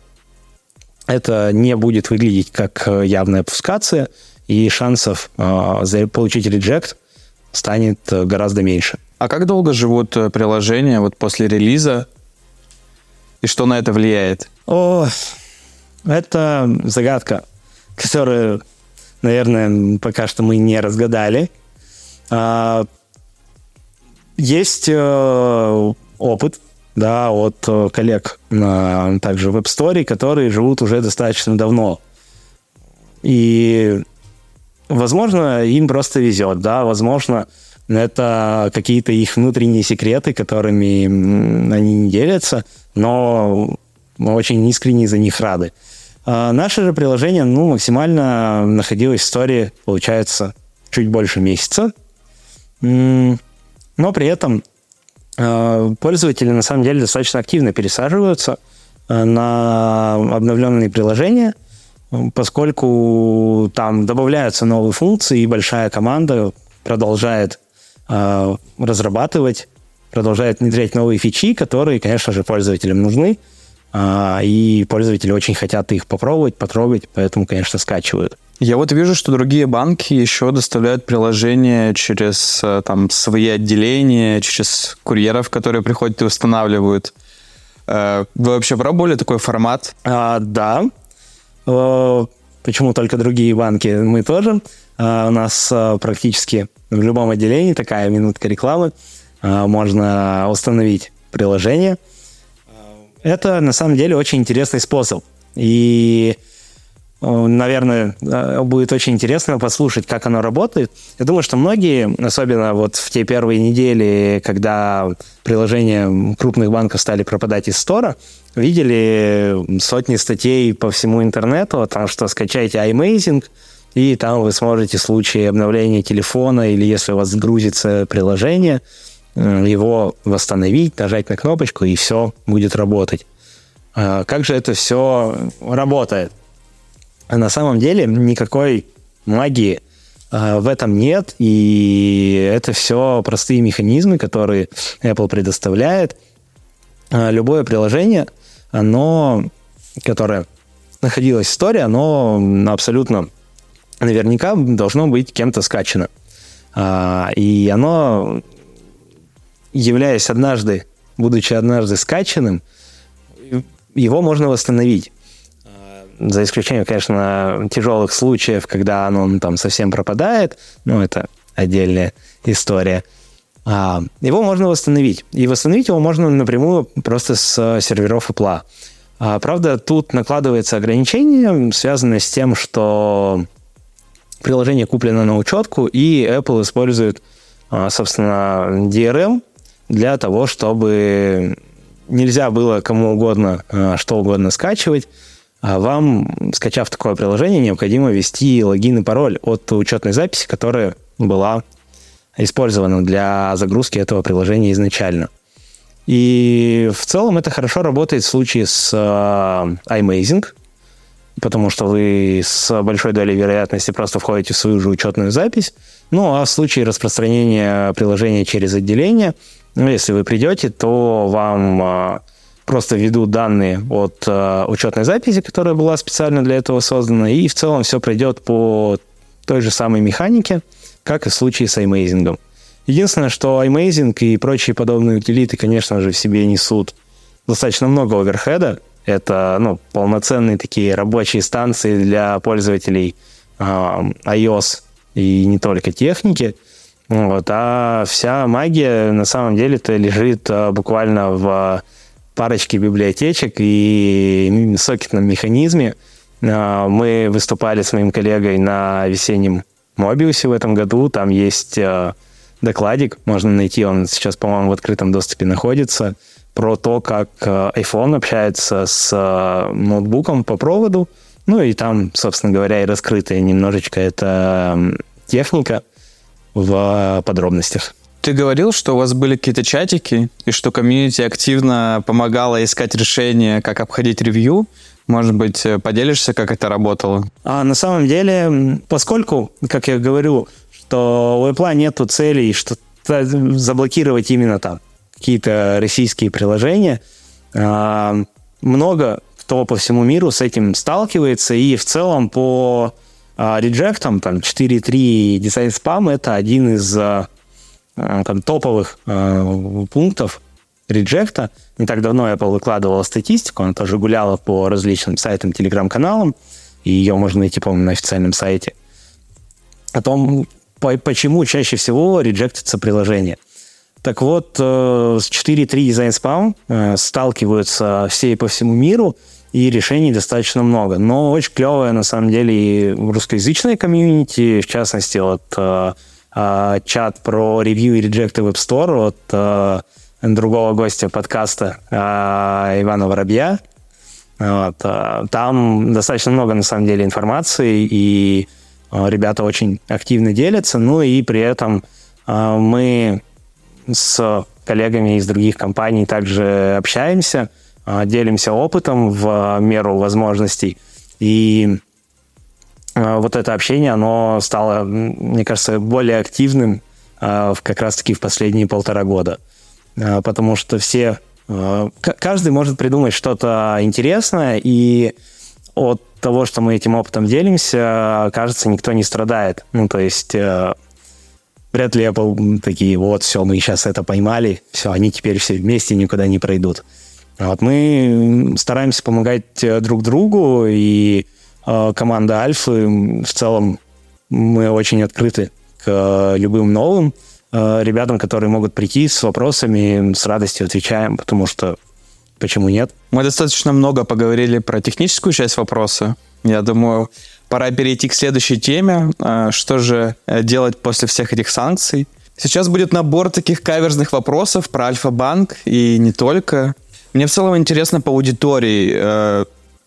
это не будет выглядеть как явная пускация, и шансов получить реджект станет гораздо меньше. А как долго живут приложения вот после релиза? И что на это влияет? О, это загадка, которую, наверное, пока что мы не разгадали. А, есть э, опыт, да, от э, коллег также в App Store, которые живут уже достаточно давно. И, возможно, им просто везет, да, возможно, это какие-то их внутренние секреты, которыми они не делятся, но мы очень искренне за них рады. А наше же приложение ну, максимально находилось в истории, получается, чуть больше месяца. Но при этом пользователи на самом деле достаточно активно пересаживаются а, на обновленные приложения, поскольку там добавляются новые функции, и большая команда продолжает э, разрабатывать, продолжает внедрять новые фичи, которые, конечно же, пользователям нужны, э, и пользователи очень хотят их попробовать, потрогать, поэтому, конечно, скачивают. Я вот вижу, что другие банки еще доставляют приложения через э, там, свои отделения, через курьеров, которые приходят и устанавливают. Э, вы вообще пробовали такой формат? А, да. Э, почему только другие банки? Мы тоже. У нас практически в любом отделении такая минутка рекламы. Можно установить приложение. Это на самом деле очень интересный способ. И наверное, будет очень интересно послушать, как оно работает. Я думаю, что многие, особенно вот в те первые недели, когда приложения крупных банков стали пропадать из стора, видели сотни статей по всему интернету о том, что скачайте iMazing, и там вы сможете в случае обновления телефона или если у вас грузится приложение, э, его восстановить, нажать на кнопочку, и все будет работать. А как же это все работает? А на самом деле никакой магии э, в этом нет, и это все простые механизмы, которые Apple предоставляет. А любое приложение, оно, которое находилось в истории, оно абсолютно наверняка должно быть кем-то скачано. А, и оно, являясь однажды, будучи однажды скачанным, его можно восстановить. А, за исключением, конечно, тяжелых случаев, когда оно ну, там совсем пропадает, ну, это отдельная история. А, его можно восстановить. И восстановить его можно напрямую просто с серверов Apple. Правда, тут накладывается ограничение, связанное с тем, что приложение куплено на учетку, и Apple использует, а, собственно, DRM для того, чтобы нельзя было кому угодно а, что угодно скачивать. А вам, скачав такое приложение, необходимо ввести логин и пароль от учетной записи, которая была использована для загрузки этого приложения изначально. И в целом это хорошо работает в случае с iMazing, потому что вы с большой долей вероятности просто входите в свою же учетную запись. Ну, а в случае распространения приложения через отделение, ну, если вы придете, то вам а, просто введут данные от а, учетной записи, которая была специально для этого создана, и в целом все пройдет по той же самой механике, как и в случае с iMazing. Единственное, что iMazing и прочие подобные утилиты, конечно же, в себе несут достаточно много оверхеда, это ну, полноценные такие рабочие станции для пользователей э, iOS и не только техники. Вот, а вся магия на самом деле-то лежит э, буквально в парочке библиотечек и сокетном механизме. Э, мы выступали с моим коллегой на весеннем Мобиусе в этом году. Там есть э, докладик, можно найти, он сейчас, по-моему, в открытом доступе находится – про то, как э, iPhone общается с ноутбуком по проводу. Ну и там, собственно говоря, и раскрытая немножечко эта техника в подробностях. Ты говорил, что у вас были какие-то чатики, и что комьюнити активно помогало искать решение, как обходить ревью. Может быть, поделишься, как это работало? А на самом деле, поскольку, как я говорю, что у Apple нету целей что заблокировать именно там какие-то российские приложения, а, много кто по всему миру с этим сталкивается, и в целом по а, реджектам, там 4.3 дизайн спам это один из а, там, топовых пунктов реджекта. Не так давно Apple выкладывала статистику, она тоже гуляла по различным сайтам, телеграм-каналам, и ее можно найти, по-моему, на официальном сайте, о том, почему чаще всего реджектится приложение. Так вот, э, с 4.3 Design Spam э, сталкиваются все по всему миру, и решений достаточно много. Но очень клевое, на самом деле, и русскоязычное комьюнити, в частности, вот э, чат про ревью и реджекты в App Store от другого гостя подкаста Ивана Воробья. Вот. Там достаточно много, на самом деле, информации, и ребята очень активно делятся, ну и при этом мы с коллегами из других компаний также общаемся, а, делимся опытом в меру возможностей. И а, вот это общение, оно стало, мне кажется, более активным а, как раз-таки в последние полтора года. Потому что все... Каждый может придумать что-то интересное, и от того, что мы этим опытом делимся, кажется, никто не страдает. Ну, то есть Вряд ли Apple такие, вот, все, мы сейчас это поймали, все, они теперь все вместе никуда не пройдут. Вот мы стараемся помогать э, друг другу, и э, команда Альфы в целом мы очень открыты к любым новым э, ребятам, которые могут прийти с вопросами, с радостью отвечаем, потому что почему нет? Мы достаточно много поговорили про техническую часть вопроса. Я думаю, пора перейти к следующей теме. А, что же э, делать после всех этих санкций? Сейчас будет набор таких каверзных вопросов про Альфа-банк и не только. Мне в целом интересно по аудитории, э,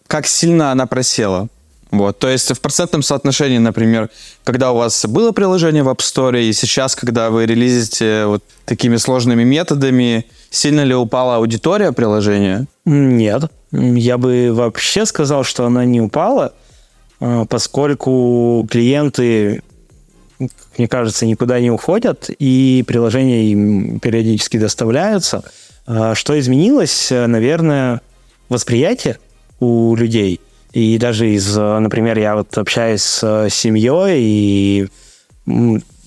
как сильно она просела. Вот, то есть в процентном соотношении, например, когда у вас было приложение в App Store, и сейчас, когда вы релизите вот такими сложными методами, сильно ли упала аудитория приложения? Нет. Я бы вообще сказал, что она не упала. А, поскольку клиенты, мне кажется, никуда не уходят, и приложения им периодически доставляются. А, что изменилось? Наверное, восприятие у людей. И даже из, например, я вот общаюсь с семьей, и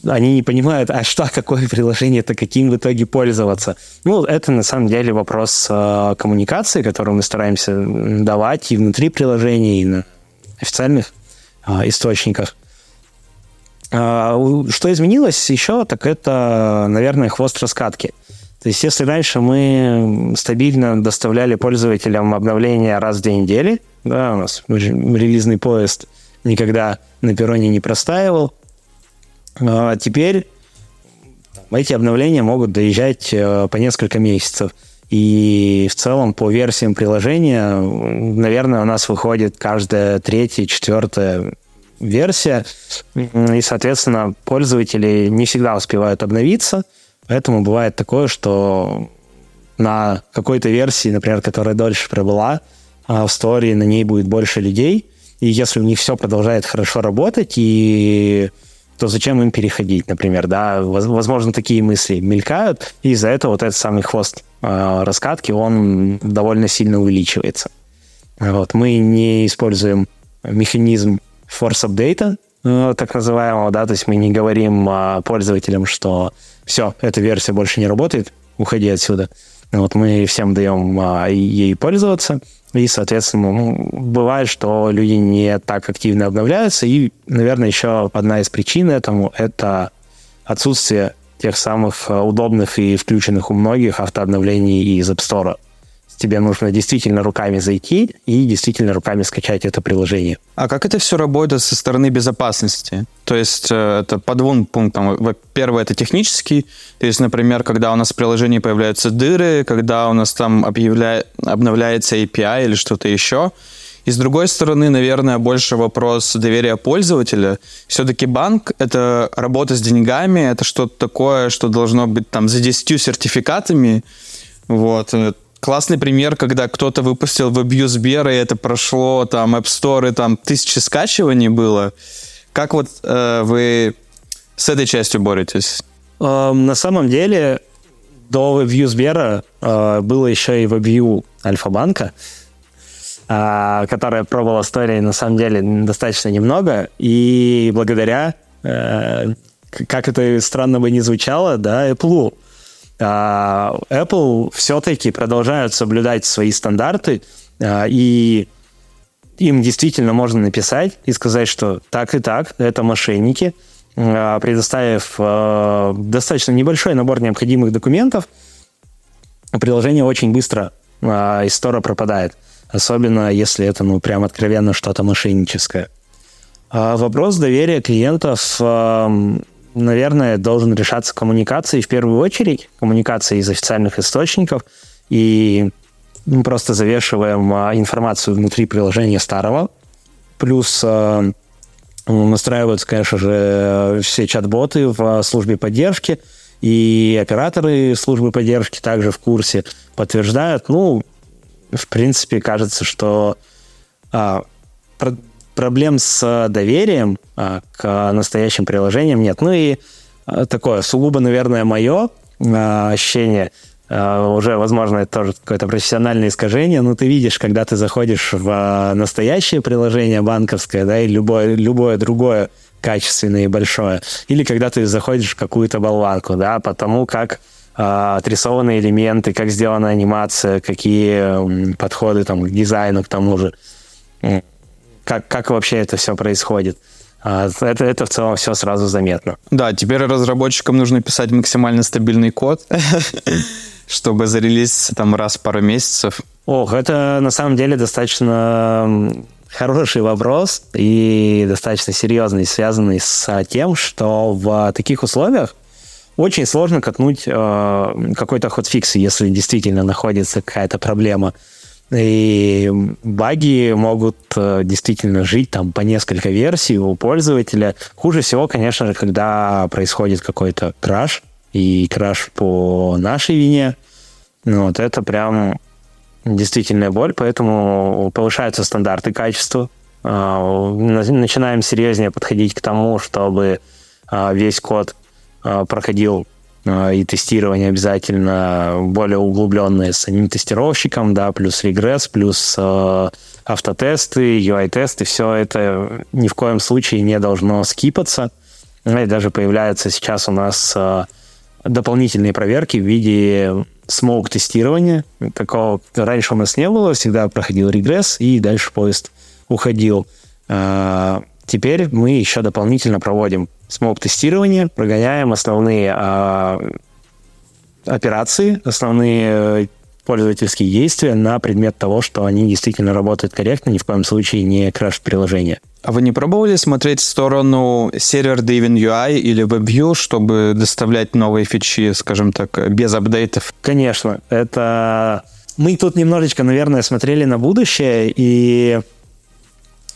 они не понимают, а что, какое приложение это каким в итоге пользоваться. Ну, это на самом деле вопрос э, коммуникации, которую мы стараемся давать и внутри приложения, и на официальных источниках. А, что изменилось еще, так это, наверное, хвост раскатки. То есть, если раньше мы стабильно доставляли пользователям обновления раз в две недели, да, у нас релизный поезд никогда на перроне не простаивал, а теперь эти обновления могут доезжать э, по несколько месяцев. И в целом по версиям приложения, наверное, у нас выходит каждая третья, четвертая версия. И, соответственно, пользователи не всегда успевают обновиться. Поэтому бывает такое, что на какой-то версии, например, которая дольше пробыла, а в истории на ней будет больше людей. И если у них все продолжает хорошо работать, и то зачем им переходить, например, да? Возможно, такие мысли мелькают, и из-за этого вот этот самый хвост э, раскатки, он довольно сильно увеличивается. Вот. Мы не используем механизм force update, э, так называемого, да, то есть мы не говорим э, пользователям, что все, эта версия больше не работает, уходи отсюда. Вот мы всем даем э, ей пользоваться, и, соответственно, ну, бывает, что люди не так активно обновляются. И, наверное, еще одна из причин этому – это отсутствие тех самых э, удобных и включенных у многих автообновлений из App Store тебе нужно действительно руками зайти и действительно руками скачать это приложение. А как это все работает со стороны безопасности? То есть э, это по двум пунктам. Первое, это технический. То есть, например, когда у нас в приложении появляются дыры, когда у нас там объявля... обновляется API или что-то еще. И с другой стороны, наверное, больше вопрос доверия пользователя. Все-таки банк — это работа с деньгами, это что-то такое, что должно быть там за 10 сертификатами. Вот. Классный пример, когда кто-то выпустил WebView Сбера, и это прошло там App Store, и там тысячи скачиваний было. Как вот э, вы с этой частью боретесь? Э, на самом деле до WebView Сбера э, было еще и WebView Альфа-банка, э, которая пробовала истории на самом деле достаточно немного, и благодаря, э, как это странно бы не звучало, да, Apple Apple все-таки продолжают соблюдать свои стандарты, а, и им действительно можно написать и сказать, что так и так, это мошенники, а, предоставив достаточно небольшой набор необходимых документов, приложение очень быстро из стора пропадает. Особенно если это, ну, прям откровенно что-то мошенническое. Вопрос доверия клиентов наверное, должен решаться коммуникацией в первую очередь, коммуникацией из официальных источников, и мы просто завешиваем а, информацию внутри приложения старого, плюс а, настраиваются, конечно же, все чат-боты в службе поддержки, и операторы службы поддержки также в курсе подтверждают. Ну, в принципе, кажется, что а, проблем с доверием а, к настоящим приложениям нет. Ну и а, такое сугубо, наверное, мое ощущение, уже, возможно, это тоже какое-то профессиональное искажение, но ты видишь, когда ты заходишь в настоящее приложение банковское, да, и любое, любое другое качественное и большое, или когда ты заходишь в какую-то болванку, да, потому как отрисованы элементы, как сделана анимация, какие подходы там к дизайну, к тому же как, как вообще это все происходит. А, это, это в целом все сразу заметно. Да, теперь разработчикам нужно писать максимально стабильный код, чтобы зарелизиться там раз в пару месяцев. Ох, это на самом деле достаточно хороший вопрос и достаточно серьезный, связанный с тем, что в таких условиях очень сложно катнуть э, какой-то ход фикс, если действительно находится какая-то проблема. И баги могут э, действительно жить там по несколько версий у пользователя. Хуже всего, конечно же, когда происходит какой-то краш, и краш по нашей вине. Ну, вот это прям действительная боль, поэтому повышаются стандарты качества. А, начинаем серьезнее подходить к тому, чтобы а, весь код а, проходил и тестирование обязательно более углубленное с самим тестировщиком, да, плюс регресс, плюс э, автотесты, UI-тесты, все это ни в коем случае не должно скипаться. И даже появляются сейчас у нас э, дополнительные проверки в виде смоук-тестирования. Такого раньше у нас не было, всегда проходил регресс, и дальше поезд уходил. Э, теперь мы еще дополнительно проводим смог-тестирование, прогоняем основные а, операции, основные э, пользовательские действия на предмет того, что они действительно работают корректно, ни в коем случае не крашат приложение. А вы не пробовали смотреть в сторону сервер-driven UI или WebView, чтобы доставлять новые фичи, скажем так, без апдейтов? Конечно. Это... Мы тут немножечко, наверное, смотрели на будущее, и э,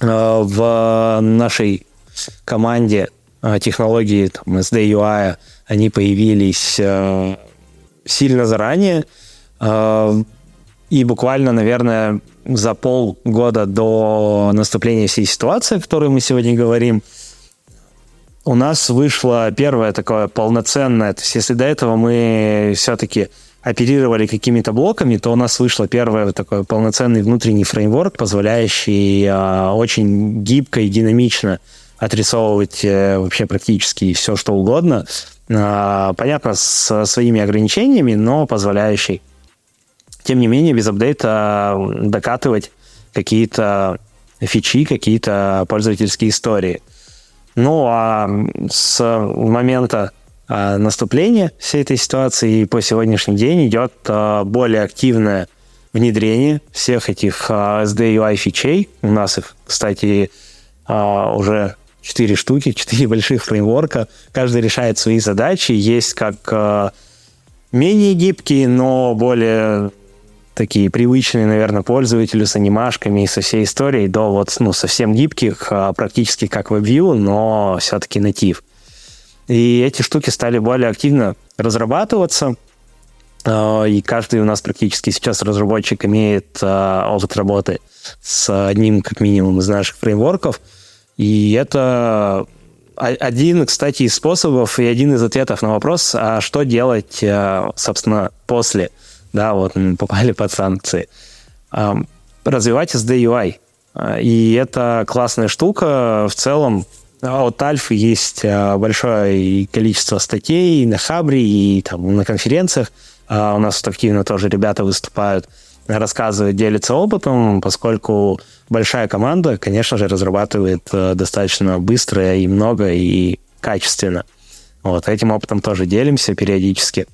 в нашей команде Э, технологии там, SD UI, они появились э, сильно заранее. Э, и буквально, наверное, за полгода до наступления всей ситуации, о которой мы сегодня говорим, у нас вышло первое такое полноценное, то есть если до этого мы все-таки оперировали какими-то блоками, то у нас вышло первое такой полноценный внутренний фреймворк, позволяющий э, очень гибко и динамично отрисовывать э, вообще практически все, что угодно. А, понятно, с своими ограничениями, но позволяющий, тем не менее, без апдейта докатывать какие-то фичи, какие-то пользовательские истории. Ну, а с момента а, наступления всей этой ситуации и по сегодняшний день идет а, более активное внедрение всех этих SD UI фичей. У нас их, кстати, уже четыре штуки, четыре больших фреймворка. Каждый решает свои задачи. Есть как менее гибкие, но более такие привычные, наверное, пользователю с анимашками и со всей историей, до вот, ну, совсем гибких, практически как WebView, но все-таки натив. И эти штуки стали более активно разрабатываться. Э, и каждый у нас практически сейчас разработчик имеет э, опыт работы с одним, как минимум, из наших фреймворков. И это один, кстати, из способов и один из ответов на вопрос, а что делать, э, собственно, после, да, вот попали под санкции. Развивать SDUI. И это классная штука. В целом, от Альфы есть большое количество статей на Хабре и там, на конференциях, а у нас активно тоже ребята выступают, рассказывают, делятся опытом, поскольку большая команда, конечно же, разрабатывает э, достаточно быстро и много и качественно. Вот этим опытом тоже делимся периодически.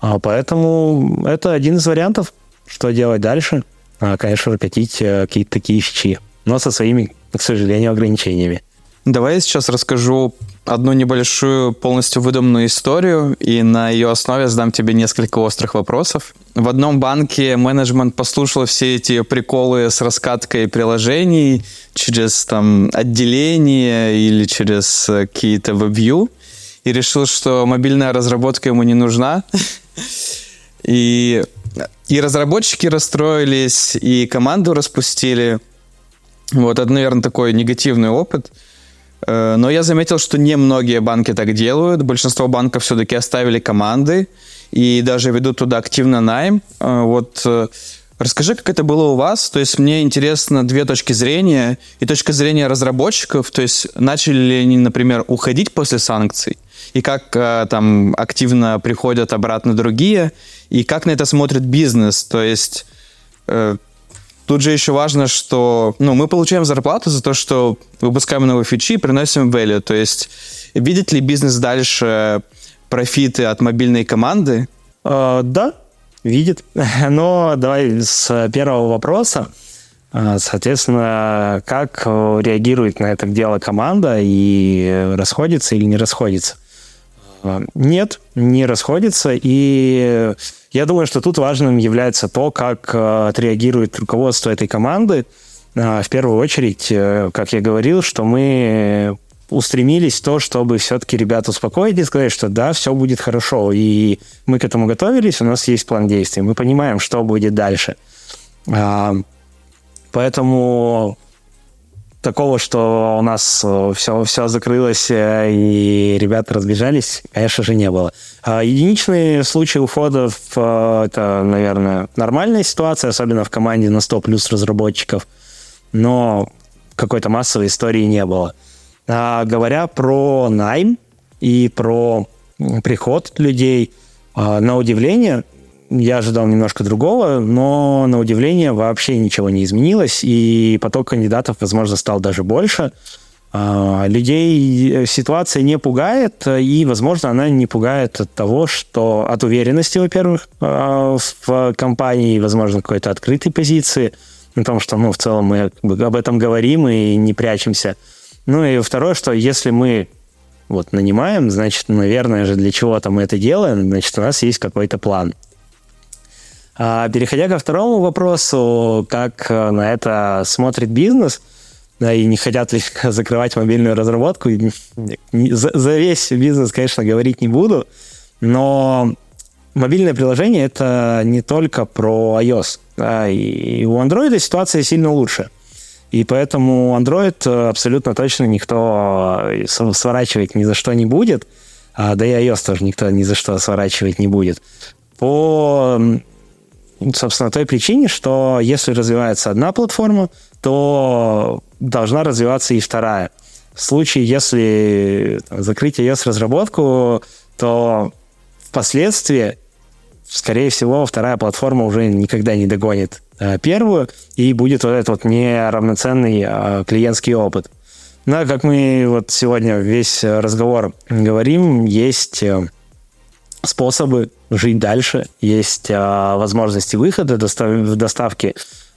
А поэтому это один из вариантов, что делать дальше. А, конечно, выкатить э, какие-то такие фичи, но со своими, к сожалению, ограничениями. Давай я сейчас расскажу одну небольшую полностью выдуманную историю, и на ее основе задам тебе несколько острых вопросов. В одном банке менеджмент послушал все эти приколы с раскаткой приложений через там отделение или через э, какие-то веб и решил, что мобильная разработка ему не нужна. И, и разработчики расстроились, и команду распустили. Вот это, наверное, такой негативный опыт – но я заметил, что не многие банки так делают. Большинство банков все-таки оставили команды и даже ведут туда активно найм. Э, вот э, расскажи, как это было у вас. То есть мне интересно две точки зрения. И точка зрения разработчиков. То есть начали ли они, например, уходить после санкций? И как там активно приходят обратно другие? И как на это смотрит бизнес? То есть Тут же еще важно, что ну, мы получаем зарплату за то, что выпускаем новые фичи приносим value. То есть видит ли бизнес дальше профиты от мобильной команды? Uh, да, видит. Но давай с первого вопроса. А, соответственно, как реагирует на это дело команда и расходится или не расходится? А, нет, не расходится. И я думаю, что тут важным является то, как э, отреагирует руководство этой команды. Э, в первую очередь, э, как я говорил, что мы устремились то, чтобы все-таки ребят успокоить и сказать, что да, все будет хорошо. И мы к этому готовились, у нас есть план действий, мы понимаем, что будет дальше. Поэтому такого, что у нас все, все закрылось и ребята разбежались, конечно же, не было. А единичные случаи уходов э, – это, наверное, нормальная ситуация, особенно в команде на 100 плюс разработчиков, но какой-то массовой истории не было. А говоря про найм и про приход людей, э, на удивление, я ожидал немножко другого, но на удивление вообще ничего не изменилось, и поток кандидатов, возможно, стал даже больше – а, людей ситуация не пугает, и, возможно, она не пугает от того, что от уверенности, во-первых, а, в компании, возможно, какой-то открытой позиции, о том, что, ну, в целом мы об этом говорим и не прячемся. Ну и второе, что если мы вот нанимаем, значит, наверное же, для чего-то мы это делаем, значит, у нас есть какой-то план. А переходя ко второму вопросу, как на это смотрит бизнес – да, и не хотят ли закрывать мобильную разработку. За, за весь бизнес, конечно, говорить не буду, но мобильное приложение это не только про iOS. Да, и у Android ситуация сильно лучше. И поэтому Android абсолютно точно никто сворачивать ни за что не будет. А, да и iOS тоже никто ни за что сворачивать не будет. По собственно, той причине, что если развивается одна платформа, то должна развиваться и вторая. В случае, если закрыть iOS-разработку, то впоследствии, скорее всего, вторая платформа уже никогда не догонит э, первую, и будет вот этот вот неравноценный э, клиентский опыт. Но, как мы вот сегодня весь разговор говорим, есть э, способы жить дальше, есть возможности выхода, достав- доставки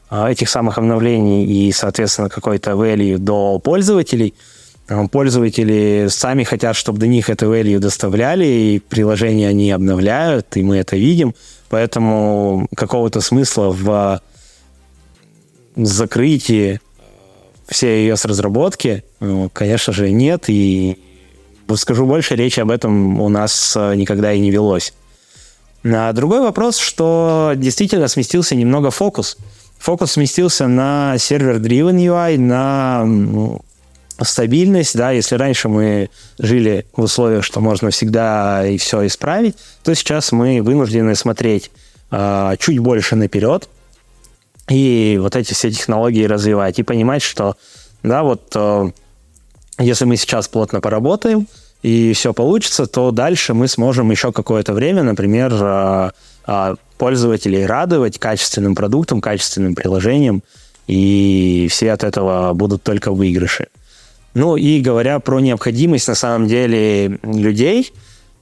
а, этих самых обновлений и, соответственно, какой-то value до пользователей. А, пользователи сами хотят, чтобы до них это value доставляли, и приложения они обновляют, и мы это видим. Поэтому какого-то смысла в закрытии всей ее с разработки, ну, конечно же, нет. И скажу больше, речи об этом у нас никогда и не велось. А другой вопрос, что действительно сместился немного фокус. Фокус сместился на сервер-driven UI, на ну, стабильность, да, если раньше мы жили в условиях, что можно всегда и все исправить, то сейчас мы вынуждены смотреть э, чуть больше наперед и вот эти все технологии развивать и понимать, что, да, вот э, если мы сейчас плотно поработаем, и все получится, то дальше мы сможем еще какое-то время, например, а, а, пользователей радовать качественным продуктом, качественным приложением, и все от этого будут только выигрыши. Ну и говоря про необходимость на самом деле людей,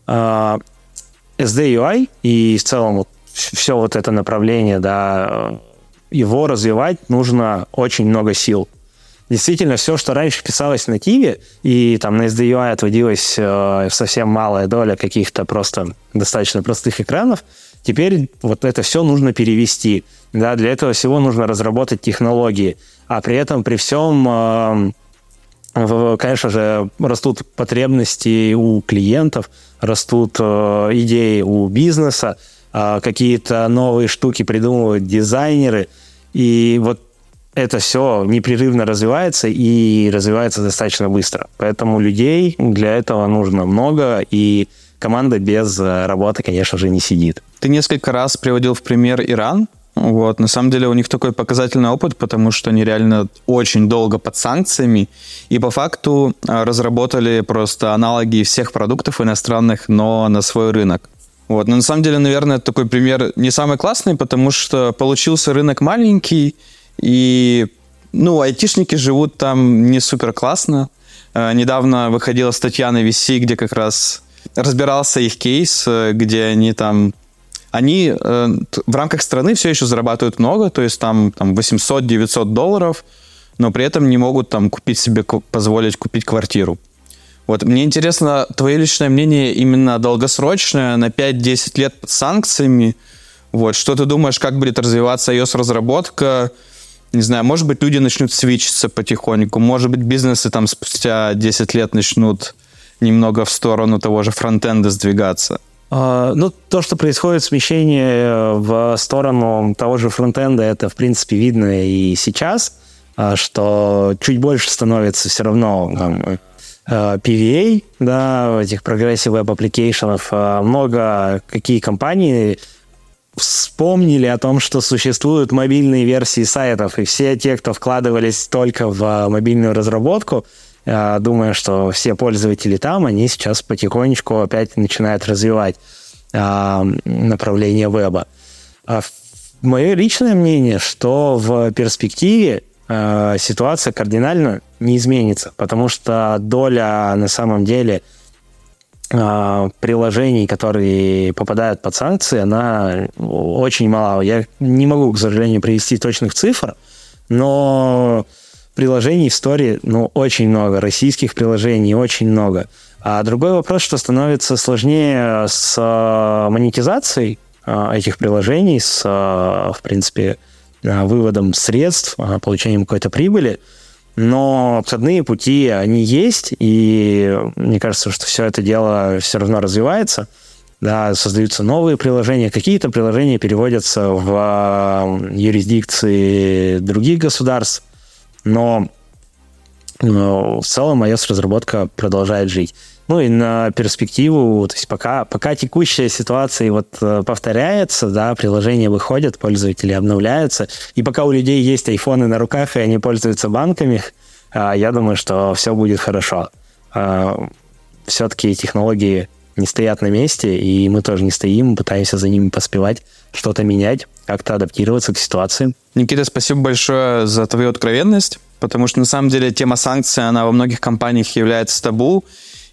а, SDUI и в целом все вот это направление, да, его развивать нужно очень много сил действительно все, что раньше писалось на Киве, и там на SDUI отводилась э, совсем малая доля каких-то просто достаточно простых экранов, теперь вот это все нужно перевести. Да, для этого всего нужно разработать технологии. А при этом, при всем, э, конечно же, растут потребности у клиентов, растут э, идеи у бизнеса, э, какие-то новые штуки придумывают дизайнеры. И вот это все непрерывно развивается и развивается достаточно быстро. Поэтому людей для этого нужно много, и команда без работы, конечно же, не сидит. Ты несколько раз приводил в пример Иран. Вот. На самом деле у них такой показательный опыт, потому что они реально очень долго под санкциями и по факту а, разработали просто аналоги всех продуктов иностранных, но на свой рынок. Вот. Но на самом деле, наверное, такой пример не самый классный, потому что получился рынок маленький, и, ну, айтишники живут там не супер классно. Э, недавно выходила статья на VC, где как раз разбирался их кейс, э, где они там они э, в рамках страны все еще зарабатывают много, то есть там, там 800-900 долларов, но при этом не могут там купить себе, позволить купить квартиру. Вот мне интересно твое личное мнение именно долгосрочное, на 5-10 лет под санкциями. Вот, что ты думаешь, как будет развиваться iOS-разработка? Не знаю, может быть, люди начнут свечиться потихоньку, может быть, бизнесы там спустя 10 лет начнут немного в сторону того же фронтенда сдвигаться. Uh, ну, то, что происходит смещение в сторону того же фронтенда, это, в принципе, видно и сейчас, uh, что чуть больше становится все равно там, PVA, да, этих Progressive Web Applications. Много какие компании вспомнили о том, что существуют мобильные версии сайтов, и все те, кто вкладывались только в а, мобильную разработку, а, думая, что все пользователи там, они сейчас потихонечку опять начинают развивать а, направление веба. Мое личное мнение, что в перспективе ситуация кардинально не изменится, потому что доля на самом деле – приложений, которые попадают под санкции, она очень мала. Я не могу, к сожалению, привести точных цифр, но приложений в Store ну, очень много, российских приложений очень много. А другой вопрос, что становится сложнее с а, монетизацией а, этих приложений, с, в принципе, выводом средств, получением какой-то прибыли – но обходные пути, они есть, и мне кажется, что все это дело все равно развивается. Да, создаются новые приложения, какие-то приложения переводятся в а, юрисдикции других государств, но, но в целом iOS-разработка продолжает жить. Ну и на перспективу, то есть пока, пока текущая ситуация вот э, повторяется, да, приложения выходят, пользователи обновляются, и пока у людей есть айфоны на руках, и они пользуются банками, а, я думаю, что все будет хорошо. А, Все-таки технологии не стоят на месте, и мы тоже не стоим, пытаемся за ними поспевать, что-то менять, как-то адаптироваться к ситуации. Никита, спасибо большое за твою откровенность, потому что на самом деле тема санкций, она во многих компаниях является табу,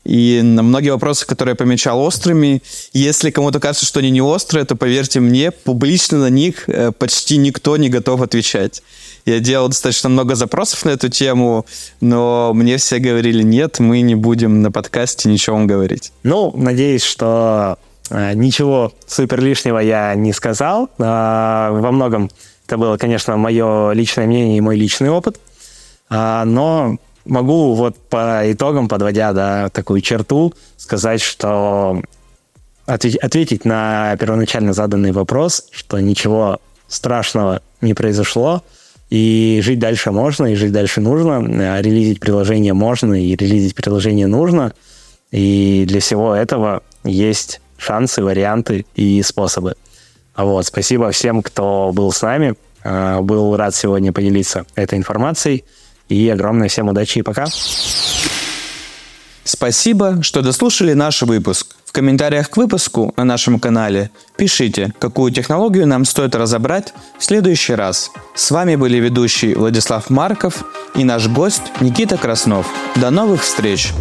и на многие вопросы, которые я помечал острыми, если кому-то кажется, что они не острые, то поверьте мне, публично на них э, почти никто не готов отвечать. Я делал достаточно много запросов на эту тему, но мне все говорили, нет, мы не будем на подкасте ничего вам говорить. Ну, надеюсь, что э, ничего супер лишнего я не сказал. Э, во многом это было, конечно, мое личное мнение и мой личный опыт. Э, но могу вот по итогам, подводя да, такую черту, сказать, что ответить на первоначально заданный вопрос, что ничего страшного не произошло, и жить дальше можно, и жить дальше нужно. А релизить приложение можно, и релизить приложение нужно. И для всего этого есть шансы, варианты и способы. Вот, спасибо всем, кто был с нами. А, был рад сегодня поделиться этой информацией. И огромное всем удачи и пока. Спасибо, что дослушали наш выпуск. В комментариях к выпуску на нашем канале пишите, какую технологию нам стоит разобрать в следующий раз. С вами были ведущий Владислав Марков и наш гость Никита Краснов. До новых встреч!